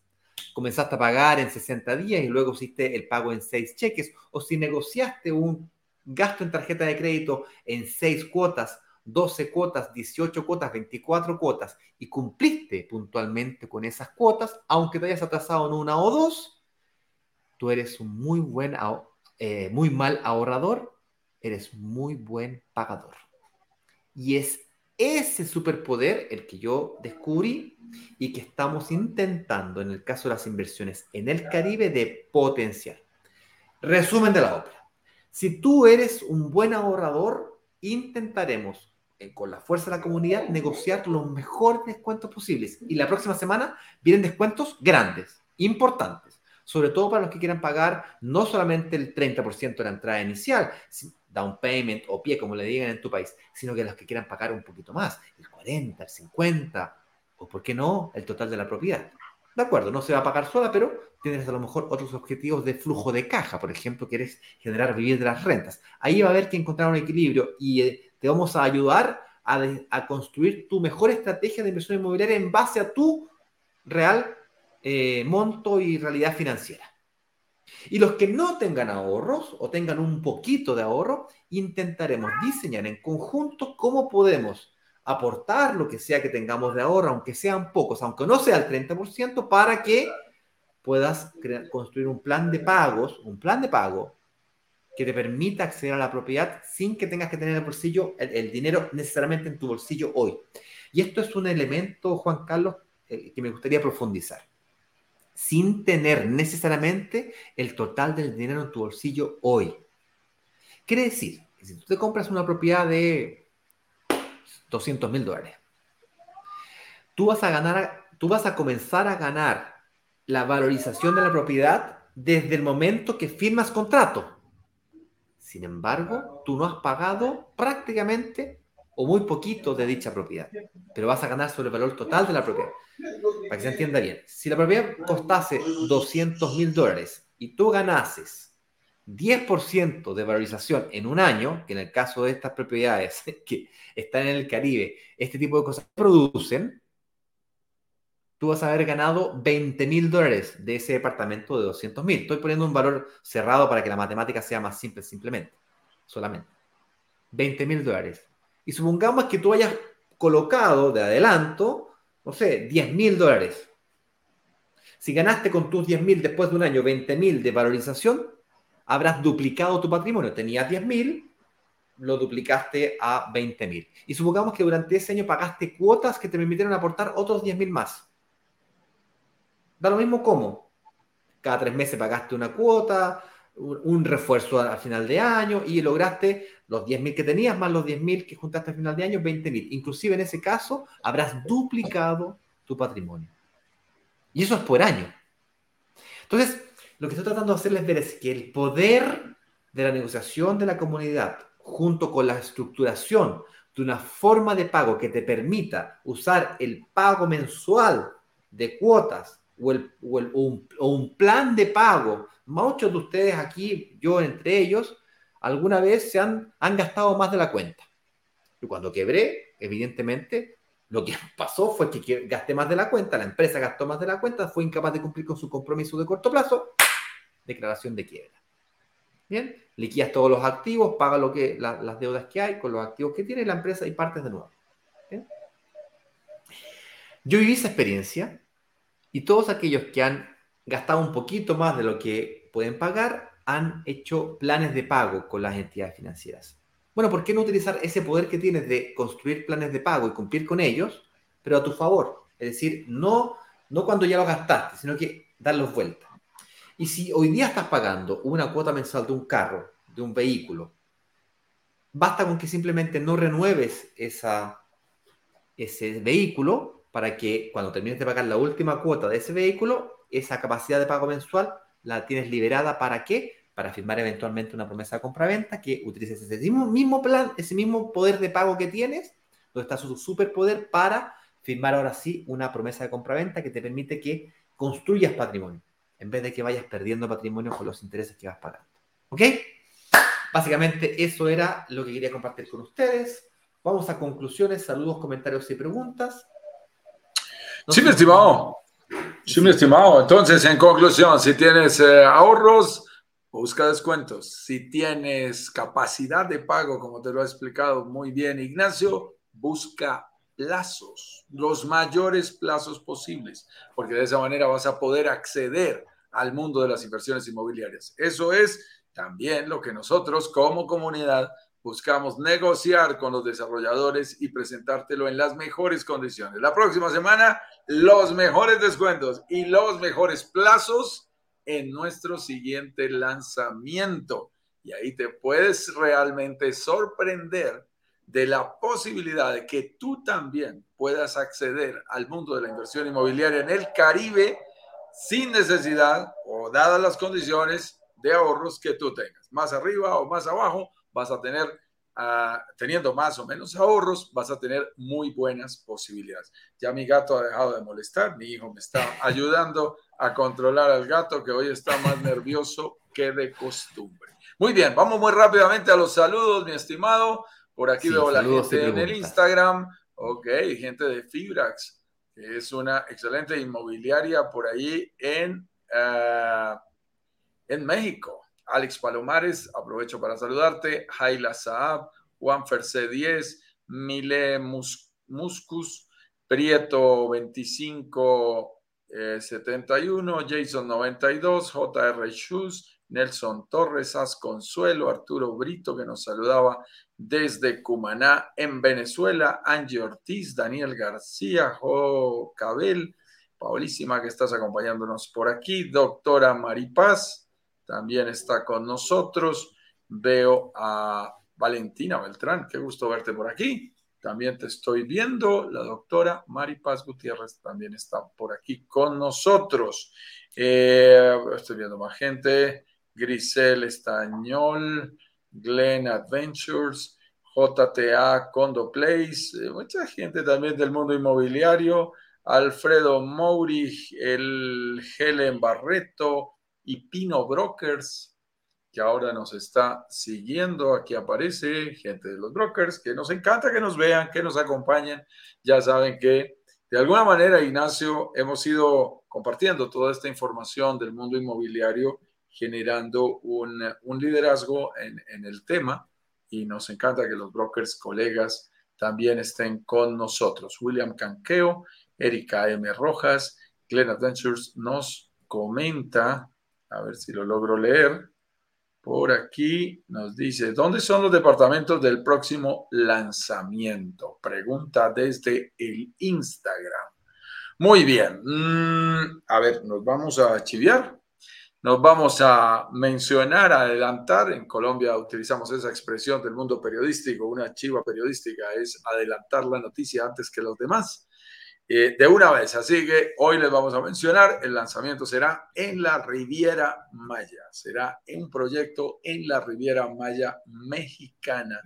comenzaste a pagar en 60 días y luego hiciste el pago en 6 cheques, o si negociaste un gasto en tarjeta de crédito en 6 cuotas, 12 cuotas, 18 cuotas, 24 cuotas, y cumpliste puntualmente con esas cuotas, aunque te hayas atrasado en una o dos, tú eres un muy buen, eh, muy mal ahorrador, eres muy buen pagador. Y es ese superpoder, el que yo descubrí y que estamos intentando en el caso de las inversiones en el Caribe de potenciar. Resumen de la ópera. Si tú eres un buen ahorrador, intentaremos eh, con la fuerza de la comunidad negociar los mejores descuentos posibles. Y la próxima semana vienen descuentos grandes, importantes, sobre todo para los que quieran pagar no solamente el 30% de la entrada inicial, down payment o pie, como le digan en tu país, sino que los que quieran pagar un poquito más, el 40, el 50, o por qué no, el total de la propiedad. De acuerdo, no se va a pagar sola, pero tienes a lo mejor otros objetivos de flujo de caja. Por ejemplo, quieres generar vivir de las rentas. Ahí va a haber que encontrar un equilibrio y eh, te vamos a ayudar a, a, construir tu mejor estrategia de inversión inmobiliaria en base a tu real eh, monto y realidad financiera. Y los que no tengan ahorros o tengan un poquito de ahorro, intentaremos diseñar en conjunto cómo podemos aportar lo que sea que tengamos de ahorro, aunque sean pocos, aunque no sea el 30%, para que puedas construir un plan de pagos, un plan de pago que te permita acceder a la propiedad sin que tengas que tener el bolsillo, el, dinero necesariamente en tu bolsillo hoy. Y esto es un elemento, Juan Carlos, eh, que me gustaría profundizar sin tener necesariamente el total del dinero en tu bolsillo hoy. Quiere decir que si tú te compras una propiedad de 200 mil dólares, tú vas a ganar, tú vas a comenzar a ganar la valorización de la propiedad desde el momento que firmas contrato. Sin embargo, tú no has pagado prácticamente o muy poquito de dicha propiedad, pero vas a ganar sobre el valor total de la propiedad. Para que se entienda bien, si la propiedad costase 200 mil dólares y tú ganases 10% de valorización en un año, que en el caso de estas propiedades que están en el Caribe, este tipo de cosas producen, tú vas a haber ganado 20 mil dólares de ese departamento de 200 mil. Estoy poniendo un valor cerrado para que la matemática sea más simple, simplemente, solamente. 20 mil dólares. Y supongamos que tú hayas colocado de adelanto, no sé, 10 mil dólares. Si ganaste con tus 10 mil después de un año 20 mil de valorización, habrás duplicado tu patrimonio. Tenías 10 mil, lo duplicaste a 20 mil. Y supongamos que durante ese año pagaste cuotas que te permitieron aportar otros 10 mil más. Da lo mismo cómo. Cada tres meses pagaste una cuota, un refuerzo al final de año y lograste los 10.000 que tenías más los 10.000 que juntaste al final de año, 20.000. Inclusive en ese caso habrás duplicado tu patrimonio. Y eso es por año. Entonces, lo que estoy tratando de hacerles ver es que el poder de la negociación de la comunidad junto con la estructuración de una forma de pago que te permita usar el pago mensual de cuotas o, un, plan de pago. Muchos de ustedes aquí, yo entre ellos, alguna vez se han, han gastado más de la cuenta. Y cuando quebré, evidentemente, lo que pasó fue que gasté más de la cuenta, la empresa gastó más de la cuenta, fue incapaz de cumplir con su compromiso de corto plazo, declaración de quiebra. Bien, liquidas todos los activos, paga lo que, las deudas que hay con los activos que tiene la empresa y partes de nuevo. Yo viví esa experiencia y todos aquellos que han gastado un poquito más de lo que pueden pagar han hecho planes de pago con las entidades financieras. Bueno, ¿por qué no utilizar ese poder que tienes de construir planes de pago y cumplir con ellos, pero a tu favor? Es decir, no, no cuando ya lo gastaste, sino que darlos vuelta. Y si hoy día estás pagando una cuota mensual de un carro, de un vehículo, basta con que simplemente no renueves esa, ese vehículo para que cuando termines de pagar la última cuota de ese vehículo, esa capacidad de pago mensual la tienes liberada para qué? Para firmar eventualmente una promesa de compra-venta que utilices ese mismo, plan, ese mismo poder de pago que tienes, donde está su superpoder para firmar ahora sí una promesa de compra-venta que te permite que construyas patrimonio, en vez de que vayas perdiendo patrimonio con los intereses que vas pagando. ¿Ok? Básicamente eso era lo que quería compartir con ustedes. Vamos a conclusiones, saludos, comentarios y preguntas. Sí, mi estimado. Sí, mi estimado. Entonces, en conclusión, si tienes eh, ahorros, busca descuentos. Si tienes capacidad de pago, como te lo ha explicado muy bien Ignacio, busca plazos, los mayores plazos posibles, porque de esa manera vas a poder acceder al mundo de las inversiones inmobiliarias. Eso es también lo que nosotros como comunidad buscamos negociar con los desarrolladores y presentártelo en las mejores condiciones. La próxima semana, los mejores descuentos y los mejores plazos en nuestro siguiente lanzamiento. Y ahí te puedes realmente sorprender de la posibilidad de que tú también puedas acceder al mundo de la inversión inmobiliaria en el Caribe sin necesidad o dadas las condiciones de ahorros que tú tengas. Más arriba o más abajo, vas a tener, uh, teniendo más o menos ahorros, vas a tener muy buenas posibilidades. Ya mi gato ha dejado de molestar, mi hijo me está ayudando a controlar al gato que hoy está más nervioso que de costumbre. Muy bien, vamos muy rápidamente a los saludos, mi estimado. Por aquí veo la gente en el Instagram. Ok, gente de Fibrax, que es una excelente inmobiliaria por ahí en, uh, en México. Alex Palomares, aprovecho para saludarte, Jaila Saab, Juan Ferce 10, Mile Muscus, Prieto 2571, eh, Jason 92, JR Shoes, Nelson Torres, As Consuelo, Arturo Brito, que nos saludaba desde Cumaná, en Venezuela, Angie Ortiz, Daniel García, Jo Cabel, Paulísima, que estás acompañándonos por aquí, doctora Maripaz, también está con nosotros. Veo a Valentina Beltrán, qué gusto verte por aquí. También te estoy viendo. La doctora Mari Paz Gutiérrez también está por aquí con nosotros. Eh, estoy viendo más gente. Grisel Estañol, Glen Adventures, JTA Condo Place, eh, mucha gente también del mundo inmobiliario. Alfredo Mouri, el Helen Barreto, y Pino Brokers, que ahora nos está siguiendo. Aquí aparece gente de los brokers, que nos encanta que nos vean, que nos acompañen. Ya saben que De alguna manera, Ignacio, hemos ido compartiendo toda esta información del mundo inmobiliario, generando un, liderazgo en, en el tema y nos encanta que los brokers colegas también estén con nosotros. William Canqueo, Erika M. Rojas, Glen Adventures nos comenta, a ver si lo logro leer, por aquí nos dice, ¿dónde son los departamentos del próximo lanzamiento? Pregunta desde el Instagram. Muy bien. Mm, a ver, nos vamos a chiviar. Nos vamos a mencionar, adelantar. En Colombia utilizamos esa expresión del mundo periodístico. Una chiva periodística es adelantar la noticia antes que los demás. Eh, de una vez. Así que hoy les vamos a mencionar, el lanzamiento será en la Riviera Maya, será un proyecto en la Riviera Maya mexicana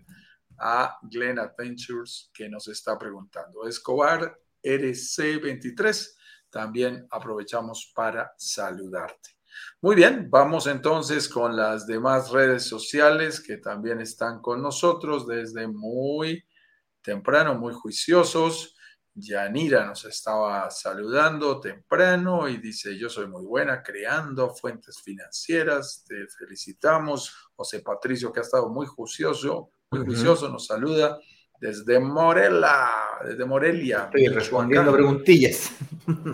a Glen Adventures que nos está preguntando. Escobar RC23, también aprovechamos para saludarte. Muy bien, vamos entonces con las demás redes sociales que también están con nosotros desde muy temprano, muy juiciosos. Yanira nos estaba saludando temprano y dice, yo soy muy buena creando fuentes financieras, te felicitamos. José Patricio, que ha estado muy juicioso, muy juicioso, nos saluda desde Morela, desde Morelia. Estoy respondiendo preguntillas.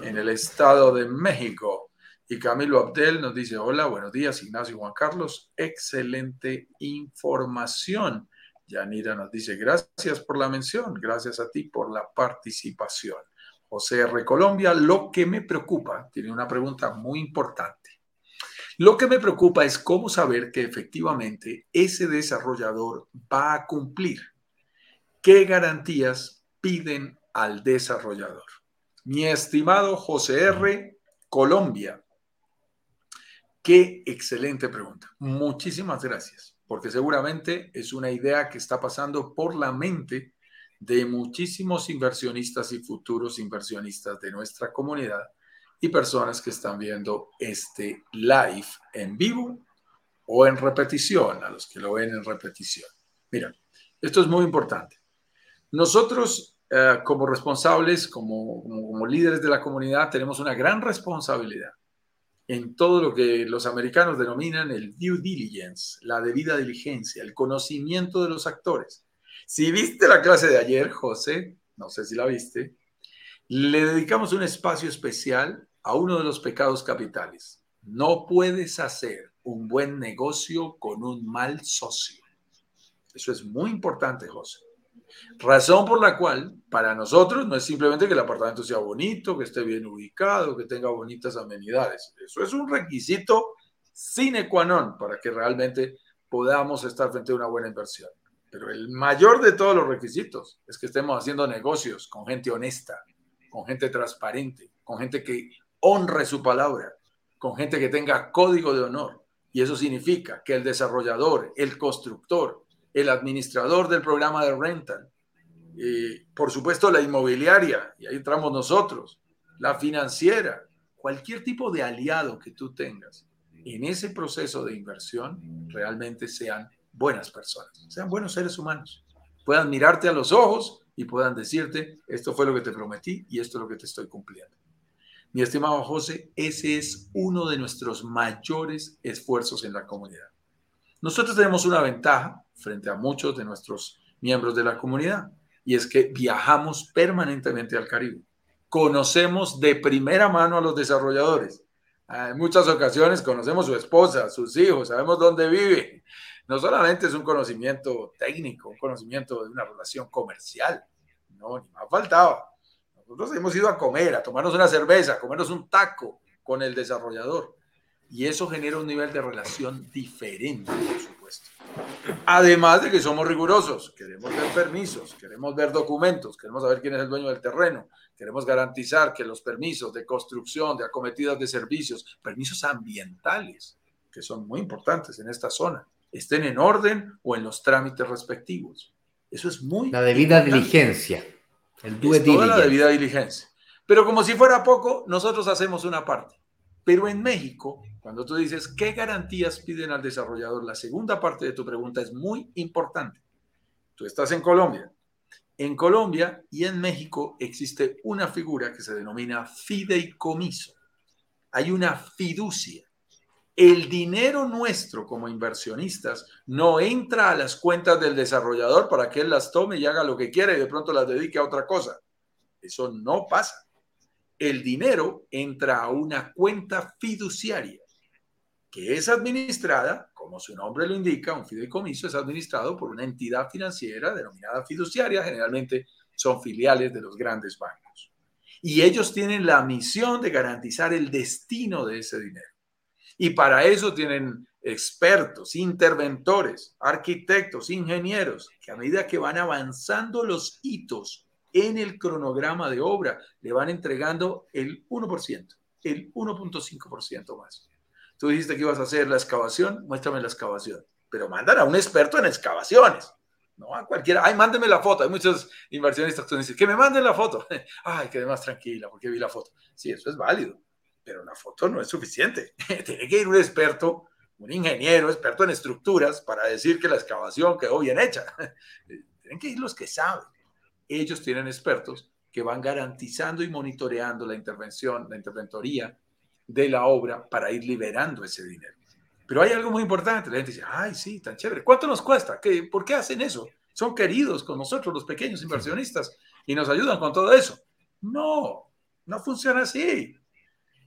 En el Estado de México. Y Camilo Abdel nos dice, hola, buenos días, Ignacio Juan Carlos, excelente información. Yanira nos dice, gracias por la mención, gracias a ti por la participación. José R. Colombia, lo que me preocupa, tiene una pregunta muy importante. Lo que me preocupa es cómo saber que efectivamente ese desarrollador va a cumplir. ¿Qué garantías piden al desarrollador? Mi estimado José R. Colombia, qué excelente pregunta. Muchísimas gracias porque seguramente es una idea que está pasando por la mente de muchísimos inversionistas y futuros inversionistas de nuestra comunidad y personas que están viendo este live en vivo o en repetición, a los que lo ven en repetición. Mira, esto es muy importante. Nosotros, eh, como responsables, como, como líderes de la comunidad, tenemos una gran responsabilidad en todo lo que los americanos denominan el due diligence, la debida diligencia, el conocimiento de los actores. Si viste la clase de ayer, José, no sé si la viste, le dedicamos un espacio especial a uno de los pecados capitales. No puedes hacer un buen negocio con un mal socio. Eso es muy importante, José. Razón por la cual para nosotros no es simplemente que el apartamento sea bonito, que esté bien ubicado, que tenga bonitas amenidades. Eso es un requisito sine qua non para que realmente podamos estar frente a una buena inversión. Pero el mayor de todos los requisitos es que estemos haciendo negocios con gente honesta, con gente transparente, con gente que honre su palabra, con gente que tenga código de honor. Y eso significa que el desarrollador, el constructor, el administrador del programa de rental, y por supuesto la inmobiliaria, y ahí entramos nosotros, la financiera, cualquier tipo de aliado que tú tengas en ese proceso de inversión, realmente sean buenas personas, sean buenos seres humanos, puedan mirarte a los ojos y puedan decirte, esto fue lo que te prometí y esto es lo que te estoy cumpliendo. Mi estimado José, ese es uno de nuestros mayores esfuerzos en la comunidad. Nosotros tenemos una ventaja frente a muchos de nuestros miembros de la comunidad y es que viajamos permanentemente al Caribe. Conocemos de primera mano a los desarrolladores. En muchas ocasiones conocemos su esposa, sus hijos, sabemos dónde vive. No solamente es un conocimiento técnico, un conocimiento de una relación comercial. No, ni más faltaba. Nosotros hemos ido a comer, a tomarnos una cerveza, a comernos un taco con el desarrollador. Y eso genera un nivel de relación diferente, por supuesto. Además de que somos rigurosos, queremos ver permisos, queremos ver documentos, queremos saber quién es el dueño del terreno, queremos garantizar que los permisos de construcción, de acometidas de servicios, permisos ambientales, que son muy importantes en esta zona, estén en orden o en los trámites respectivos. Eso es muy La debida diligencia. El due es toda la debida diligencia. Pero como si fuera poco, nosotros hacemos una parte. Pero en México, cuando tú dices, ¿qué garantías piden al desarrollador? La segunda parte de tu pregunta es muy importante. Tú estás en Colombia En Colombia y en México existe una figura que se denomina fideicomiso. Hay una fiducia. El dinero nuestro como inversionistas no entra a las cuentas del desarrollador para que él las tome y haga lo que quiera y de pronto las dedique a otra cosa. Eso no pasa. El dinero entra a una cuenta fiduciaria que es administrada, como su nombre lo indica, un fideicomiso es administrado por una entidad financiera denominada fiduciaria, generalmente son filiales de los grandes bancos. Y ellos tienen la misión de garantizar el destino de ese dinero. Y para eso tienen expertos, interventores, arquitectos, ingenieros, que a medida que van avanzando los hitos en el cronograma de obra, le van entregando el 1%, el 1.5% más. Tú dijiste que ibas a hacer la excavación, muéstrame la excavación. Pero mandan a un experto en excavaciones. No a cualquiera. Ay, mándeme la foto. Hay muchos inversionistas que dicen que me manden la foto. Ay, quedé más tranquila porque vi la foto. Sí, eso es válido. Pero la foto no es suficiente. Tiene que ir un experto, un ingeniero, experto en estructuras, para decir que la excavación quedó bien hecha. Tienen que ir los que saben. Ellos tienen expertos que van garantizando y monitoreando la intervención, la interventoría de la obra para ir liberando ese dinero. Pero hay algo muy importante. La gente dice, ay, sí, tan chévere. ¿Cuánto nos cuesta? ¿Qué, ¿Por qué hacen eso? Son queridos con nosotros, los pequeños inversionistas, y nos ayudan con todo eso. No, no funciona así.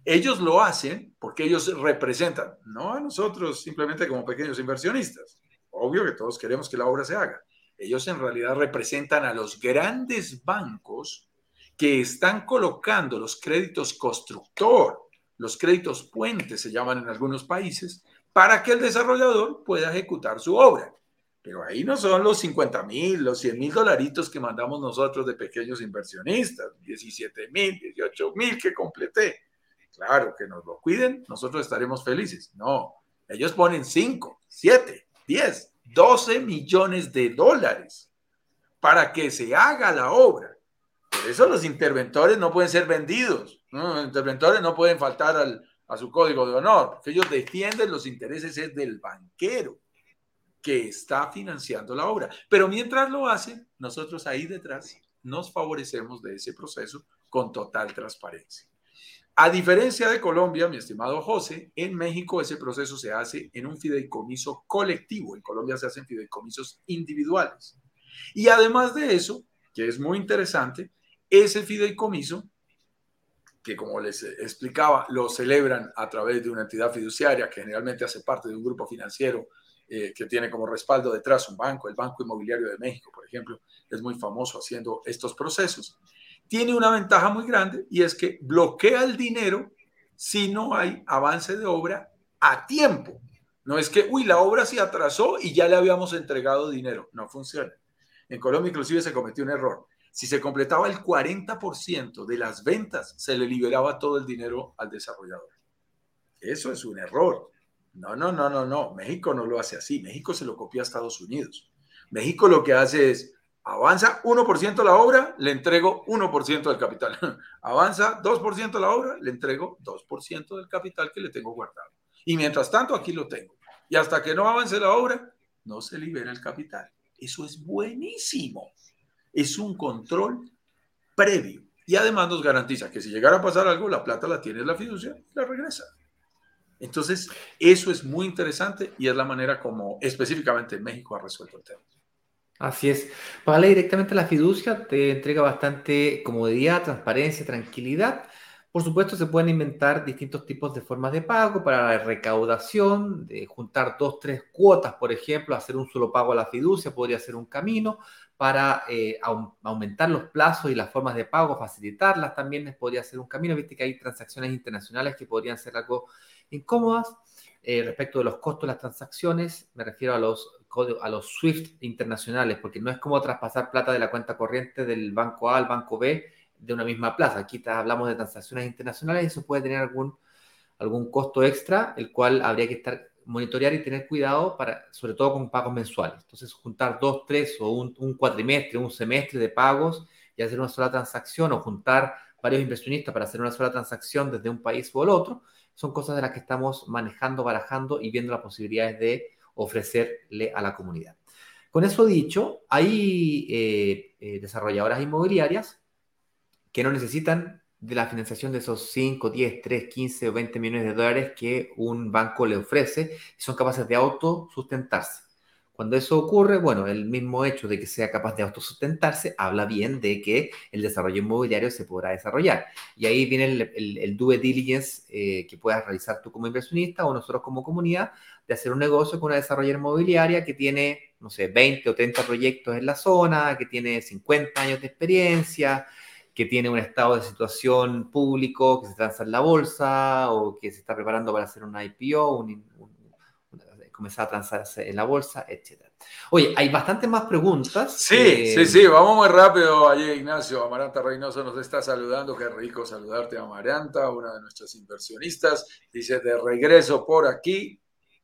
Ellos lo hacen porque ellos representan, no a nosotros simplemente como pequeños inversionistas. Obvio que todos queremos que la obra se haga. Ellos en realidad representan a los grandes bancos que están colocando los créditos constructor los créditos puentes se llaman en algunos países, para que el desarrollador pueda ejecutar su obra. Pero ahí no son los 50 mil, los 100 mil dolaritos que mandamos nosotros de pequeños inversionistas, 17 mil, 18 mil que completé. Claro, que nos lo cuiden, nosotros estaremos felices. No, ellos ponen 5, 7, 10, 12 millones de dólares para que se haga la obra. Por eso los interventores no pueden ser vendidos. Los interventores no pueden faltar a su código de honor, porque ellos defienden los intereses del banquero que está financiando la obra. Pero mientras lo hacen, nosotros ahí detrás nos favorecemos de ese proceso con total transparencia. A diferencia de Colombia, mi estimado José, en México ese proceso se hace en un fideicomiso colectivo. En Colombia se hacen fideicomisos individuales. Y además de eso, que es muy interesante, ese fideicomiso, que como les explicaba, lo celebran a través de una entidad fiduciaria que generalmente hace parte de un grupo financiero eh, que tiene como respaldo detrás un banco, el Banco Inmobiliario de México, por ejemplo, es muy famoso haciendo estos procesos. Tiene una ventaja muy grande y es que bloquea el dinero si no hay avance de obra a tiempo. No es que, uy, la obra se atrasó y ya le habíamos entregado dinero. No funciona. En Colombia inclusive se cometió un error. Si se completaba el 40% de las ventas, se le liberaba todo el dinero al desarrollador. Eso es un error. No, no, no, no, no. México no lo hace así. México se lo copia a Estados Unidos. México lo que hace es, avanza 1% la obra, le entrego 1% del capital. avanza 2% la obra, le entrego 2% del capital que le tengo guardado. Y mientras tanto, aquí lo tengo. Y hasta que no avance la obra, no se libera el capital. Eso es buenísimo es un control previo. Y además nos garantiza que si llegara a pasar algo, la plata la tiene la fiducia y la regresa. Entonces, eso es muy interesante y es la manera como específicamente México ha resuelto el tema. Así es. Pagarle directamente la fiducia te entrega bastante comodidad, transparencia, tranquilidad. Por supuesto, se pueden inventar distintos tipos de formas de pago para la recaudación, de juntar dos, tres cuotas, por ejemplo, hacer un solo pago a la fiducia podría ser un camino, para eh, aumentar los plazos y las formas de pago, facilitarlas también podría ser un camino. Viste que hay transacciones internacionales que podrían ser algo incómodas. Eh, respecto de los costos de las transacciones, me refiero a los, a los SWIFT internacionales, porque no es como traspasar plata de la cuenta corriente del banco A al banco B de una misma plaza. Aquí hablamos de transacciones internacionales y eso puede tener algún, algún costo extra, el cual habría que estar monitorear y tener cuidado, para, sobre todo con pagos mensuales. Entonces, juntar dos, tres o un, un cuatrimestre, un semestre de pagos y hacer una sola transacción o juntar varios inversionistas para hacer una sola transacción desde un país o el otro, son cosas de las que estamos manejando, barajando y viendo las posibilidades de ofrecerle a la comunidad. Con eso dicho, hay eh, eh, desarrolladoras inmobiliarias que no necesitan de la financiación de esos 5, 10, 3, 15 o 20 millones de dólares que un banco le ofrece y son capaces de autosustentarse. Cuando eso ocurre, bueno, el mismo hecho de que sea capaz de autosustentarse habla bien de que el desarrollo inmobiliario se podrá desarrollar. Y ahí viene el, due diligence eh, que puedas realizar tú como inversionista o nosotros como comunidad de hacer un negocio con una desarrolladora inmobiliaria que tiene, no sé, 20 o 30 proyectos en la zona, que tiene 50 años de experiencia, que tiene un estado de situación público, que se transa en la bolsa o que se está preparando para hacer una IPO, un, comenzar a transarse en la bolsa, etc. Oye, hay bastantes más preguntas. Sí, sí, sí, vamos muy rápido allí, Ignacio. Amaranta Reynoso nos está saludando. Qué rico saludarte, Amaranta, una de nuestras inversionistas. Dice, de regreso por aquí.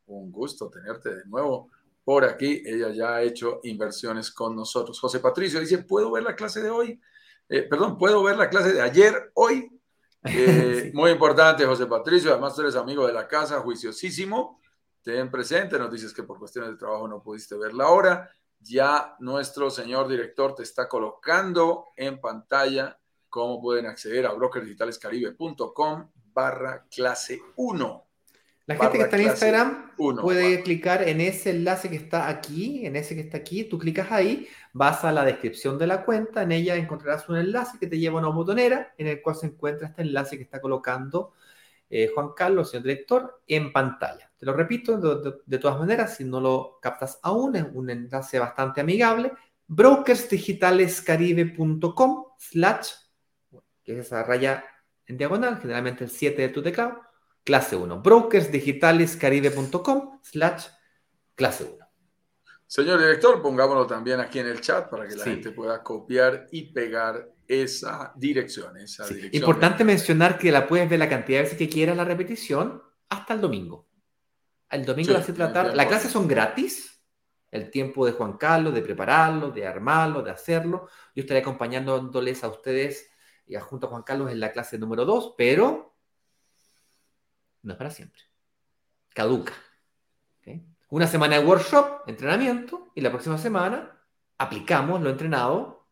Un gusto tenerte de nuevo por aquí. Ella ya ha hecho inversiones con nosotros. José Patricio dice, ¿puedo ver la clase de hoy? Eh, perdón, ¿puedo ver la clase de ayer, hoy? Eh, muy importante, José Patricio. Además, tú eres amigo de la casa, juiciosísimo. Ten presente, nos dices que por cuestiones de trabajo no pudiste ver la hora. Ya nuestro señor director te está colocando en pantalla cómo pueden acceder a brokerdigitalescaribe.com barra clase 1. La gente que está en Instagram puede clicar en ese enlace que está aquí, en ese que está aquí, tú clicas ahí, vas a la descripción de la cuenta, en ella encontrarás un enlace que te lleva a una botonera en el cual se encuentra este enlace que está colocando eh, Juan Carlos, señor director, en pantalla. Te lo repito, de, todas maneras, si no lo captas aún, es un enlace bastante amigable, brokersdigitalescaribe.com slash, que es esa raya en diagonal, generalmente el 7 de tu teclado, clase 1. brokersdigitalescaribe.com slash clase 1. Señor director, pongámoslo también aquí en el chat para que la gente pueda copiar y pegar esa dirección. Esa Importante mencionar que la puedes ver la cantidad de veces que quieras la repetición hasta el domingo. El domingo a las 7 de la tarde. Las clases son gratis. El tiempo de Juan Carlos, de prepararlo, de armarlo, de hacerlo. Yo estaré acompañándoles a ustedes y junto a Juan Carlos en la clase número 2, pero no es para siempre. Caduca. Una semana de workshop, entrenamiento, y la próxima semana aplicamos lo entrenado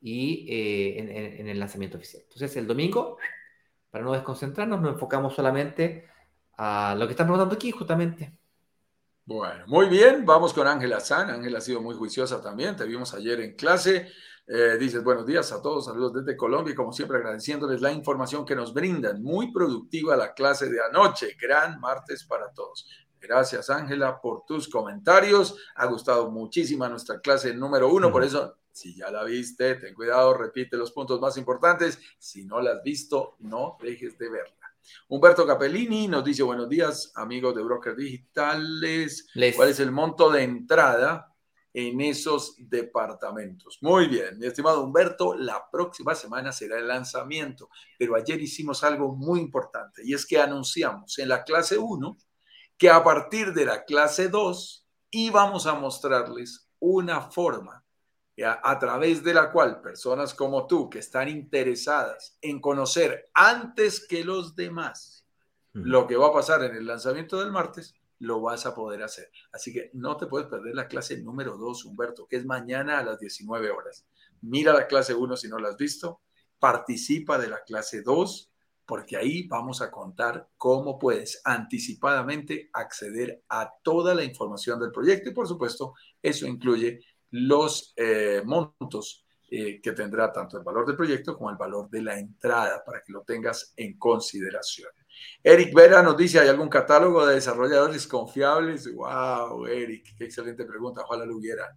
y eh, en, el lanzamiento oficial. Entonces, el domingo, para no desconcentrarnos, nos enfocamos solamente a lo que están preguntando aquí, justamente. Bueno, muy bien, vamos con Ángela San. Ángela ha sido muy juiciosa también, te vimos ayer en clase. Eh, dices, buenos días a todos, saludos desde Colombia y como siempre agradeciéndoles la información que nos brindan. Muy productiva la clase de anoche, gran martes para todos. Gracias Ángela por tus comentarios. Ha gustado muchísimo nuestra clase número uno, por eso si ya la viste, ten cuidado, repite los puntos más importantes. Si no la has visto, no dejes de verla. Humberto Capellini nos dice, buenos días, amigos de Broker Digitales. ¿Cuál es el monto de entrada en esos departamentos. Muy bien, mi estimado Humberto, la próxima semana será el lanzamiento, pero ayer hicimos algo muy importante y es que anunciamos en la clase 1 que a partir de la clase 2 íbamos a mostrarles una forma a, través de la cual personas como tú que están interesadas en conocer antes que los demás lo que va a pasar en el lanzamiento del martes, lo vas a poder hacer. Así que no te puedes perder la clase número 2, Humberto, que es mañana a las 19 horas. Mira la clase 1 si no la has visto, participa de la clase 2, porque ahí vamos a contar cómo puedes anticipadamente acceder a toda la información del proyecto y por supuesto eso incluye los eh, montos eh, que tendrá tanto el valor del proyecto como el valor de la entrada para que lo tengas en consideración. Eric Vera nos dice, ¿hay algún catálogo de desarrolladores confiables? Wow, Eric, qué excelente pregunta. Ojalá lo hubiera.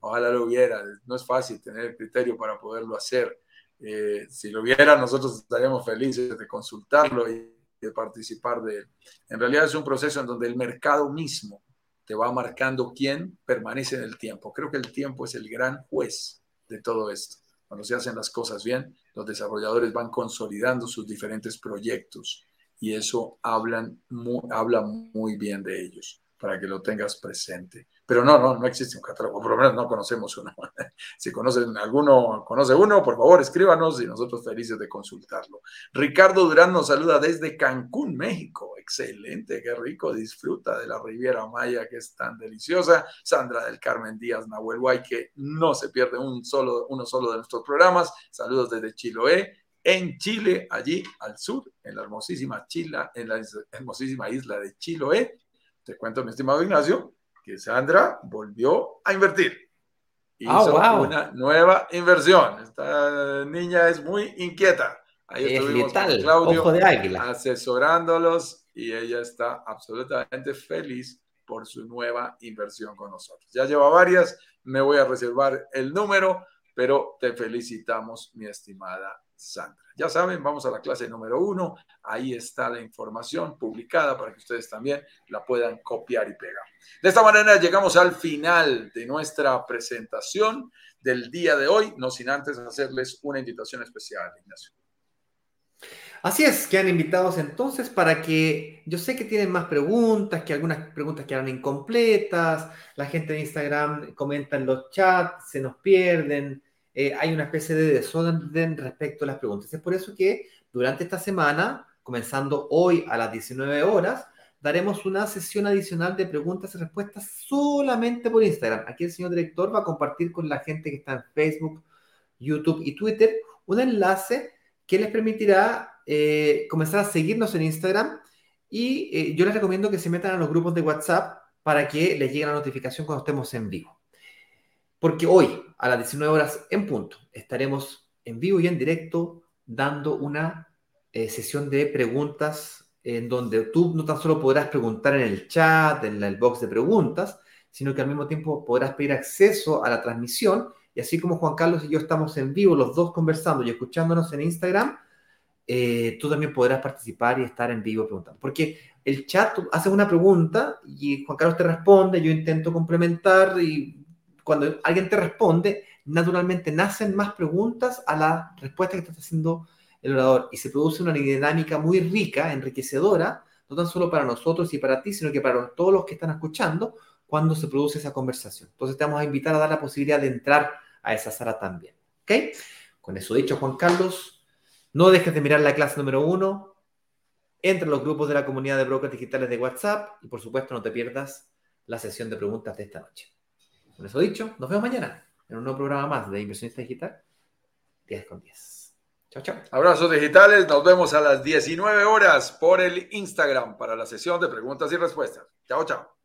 Ojalá lo hubiera. No es fácil tener criterio para poderlo hacer. Eh, si lo hubiera, nosotros estaríamos felices de consultarlo y de participar de él. En realidad es un proceso en donde el mercado mismo te va marcando quién permanece en el tiempo. Creo que el tiempo es el gran juez de todo esto. Cuando se hacen las cosas bien, los desarrolladores van consolidando sus diferentes proyectos y eso hablan habla muy bien de ellos, para que lo tengas presente. Pero no, no, no existe un catálogo, por lo menos no conocemos uno. si conocen alguno, conoce uno, por favor, escríbanos y nosotros felices de consultarlo. Ricardo Durán nos saluda desde Cancún, México. excelente, qué rico, disfruta de la Riviera Maya que es tan deliciosa. Sandra del Carmen Díaz, Nahuel Guay, que no se pierde un solo, uno solo de nuestros programas. Saludos desde Chiloé, en Chile, allí al sur, en la hermosísima Chile, en la hermosísima isla de Chiloé. Te cuento, mi estimado Ignacio, que Sandra volvió a invertir. Ah, Hizo una nueva inversión. Esta niña es muy inquieta. Ahí es estuvimos con Claudio asesorándolos y ella está absolutamente feliz por su nueva inversión con nosotros. Ya lleva varias, me voy a reservar el número, pero te felicitamos, mi estimada Sandra. Ya saben, vamos a la clase número uno. Ahí está la información publicada para que ustedes también la puedan copiar y pegar. De esta manera llegamos al final de nuestra presentación del día de hoy, no sin antes hacerles una invitación especial, Ignacio. Así es, quedan invitados entonces para que yo sé que tienen más preguntas, que algunas preguntas quedan incompletas, la gente de Instagram comenta en los chats, se nos pierden, eh, hay una especie de desorden respecto a las preguntas. Es por eso que durante esta semana, comenzando hoy a las 19 horas, daremos una sesión adicional de preguntas y respuestas solamente por Instagram. Aquí el señor director va a compartir con la gente que está en Facebook, YouTube y Twitter un enlace que les permitirá eh, comenzar a seguirnos en Instagram y eh, yo les recomiendo que se metan a los grupos de WhatsApp para que les llegue la notificación cuando estemos en vivo. Porque hoy, a las 19 horas en punto, estaremos en vivo y en directo dando una eh, sesión de preguntas en donde tú no tan solo podrás preguntar en el chat, en el box de preguntas, sino que al mismo tiempo podrás pedir acceso a la transmisión y así como Juan Carlos y yo estamos en vivo, los dos conversando y escuchándonos en Instagram, eh, tú también podrás participar y estar en vivo preguntando. Porque el chat, tú haces una pregunta y Juan Carlos te responde, yo intento complementar y cuando alguien te responde, naturalmente nacen más preguntas a la respuesta que está haciendo el orador y se produce una dinámica muy rica, enriquecedora, no tan solo para nosotros y para ti, sino que para todos los que están escuchando cuando se produce esa conversación. Entonces te vamos a invitar a dar la posibilidad de entrar a esa sala también. ¿Ok? Con eso dicho, Juan Carlos, no dejes de mirar la clase número uno, entra en los grupos de la comunidad de brokers digitales de WhatsApp y por supuesto no te pierdas la sesión de preguntas de esta noche. Con eso dicho, nos vemos mañana en un nuevo programa más de Inversionista Digital 10 con 10. Chao, chao. Abrazos digitales, nos vemos a las 19 horas por el Instagram para la sesión de preguntas y respuestas. Chao, chao.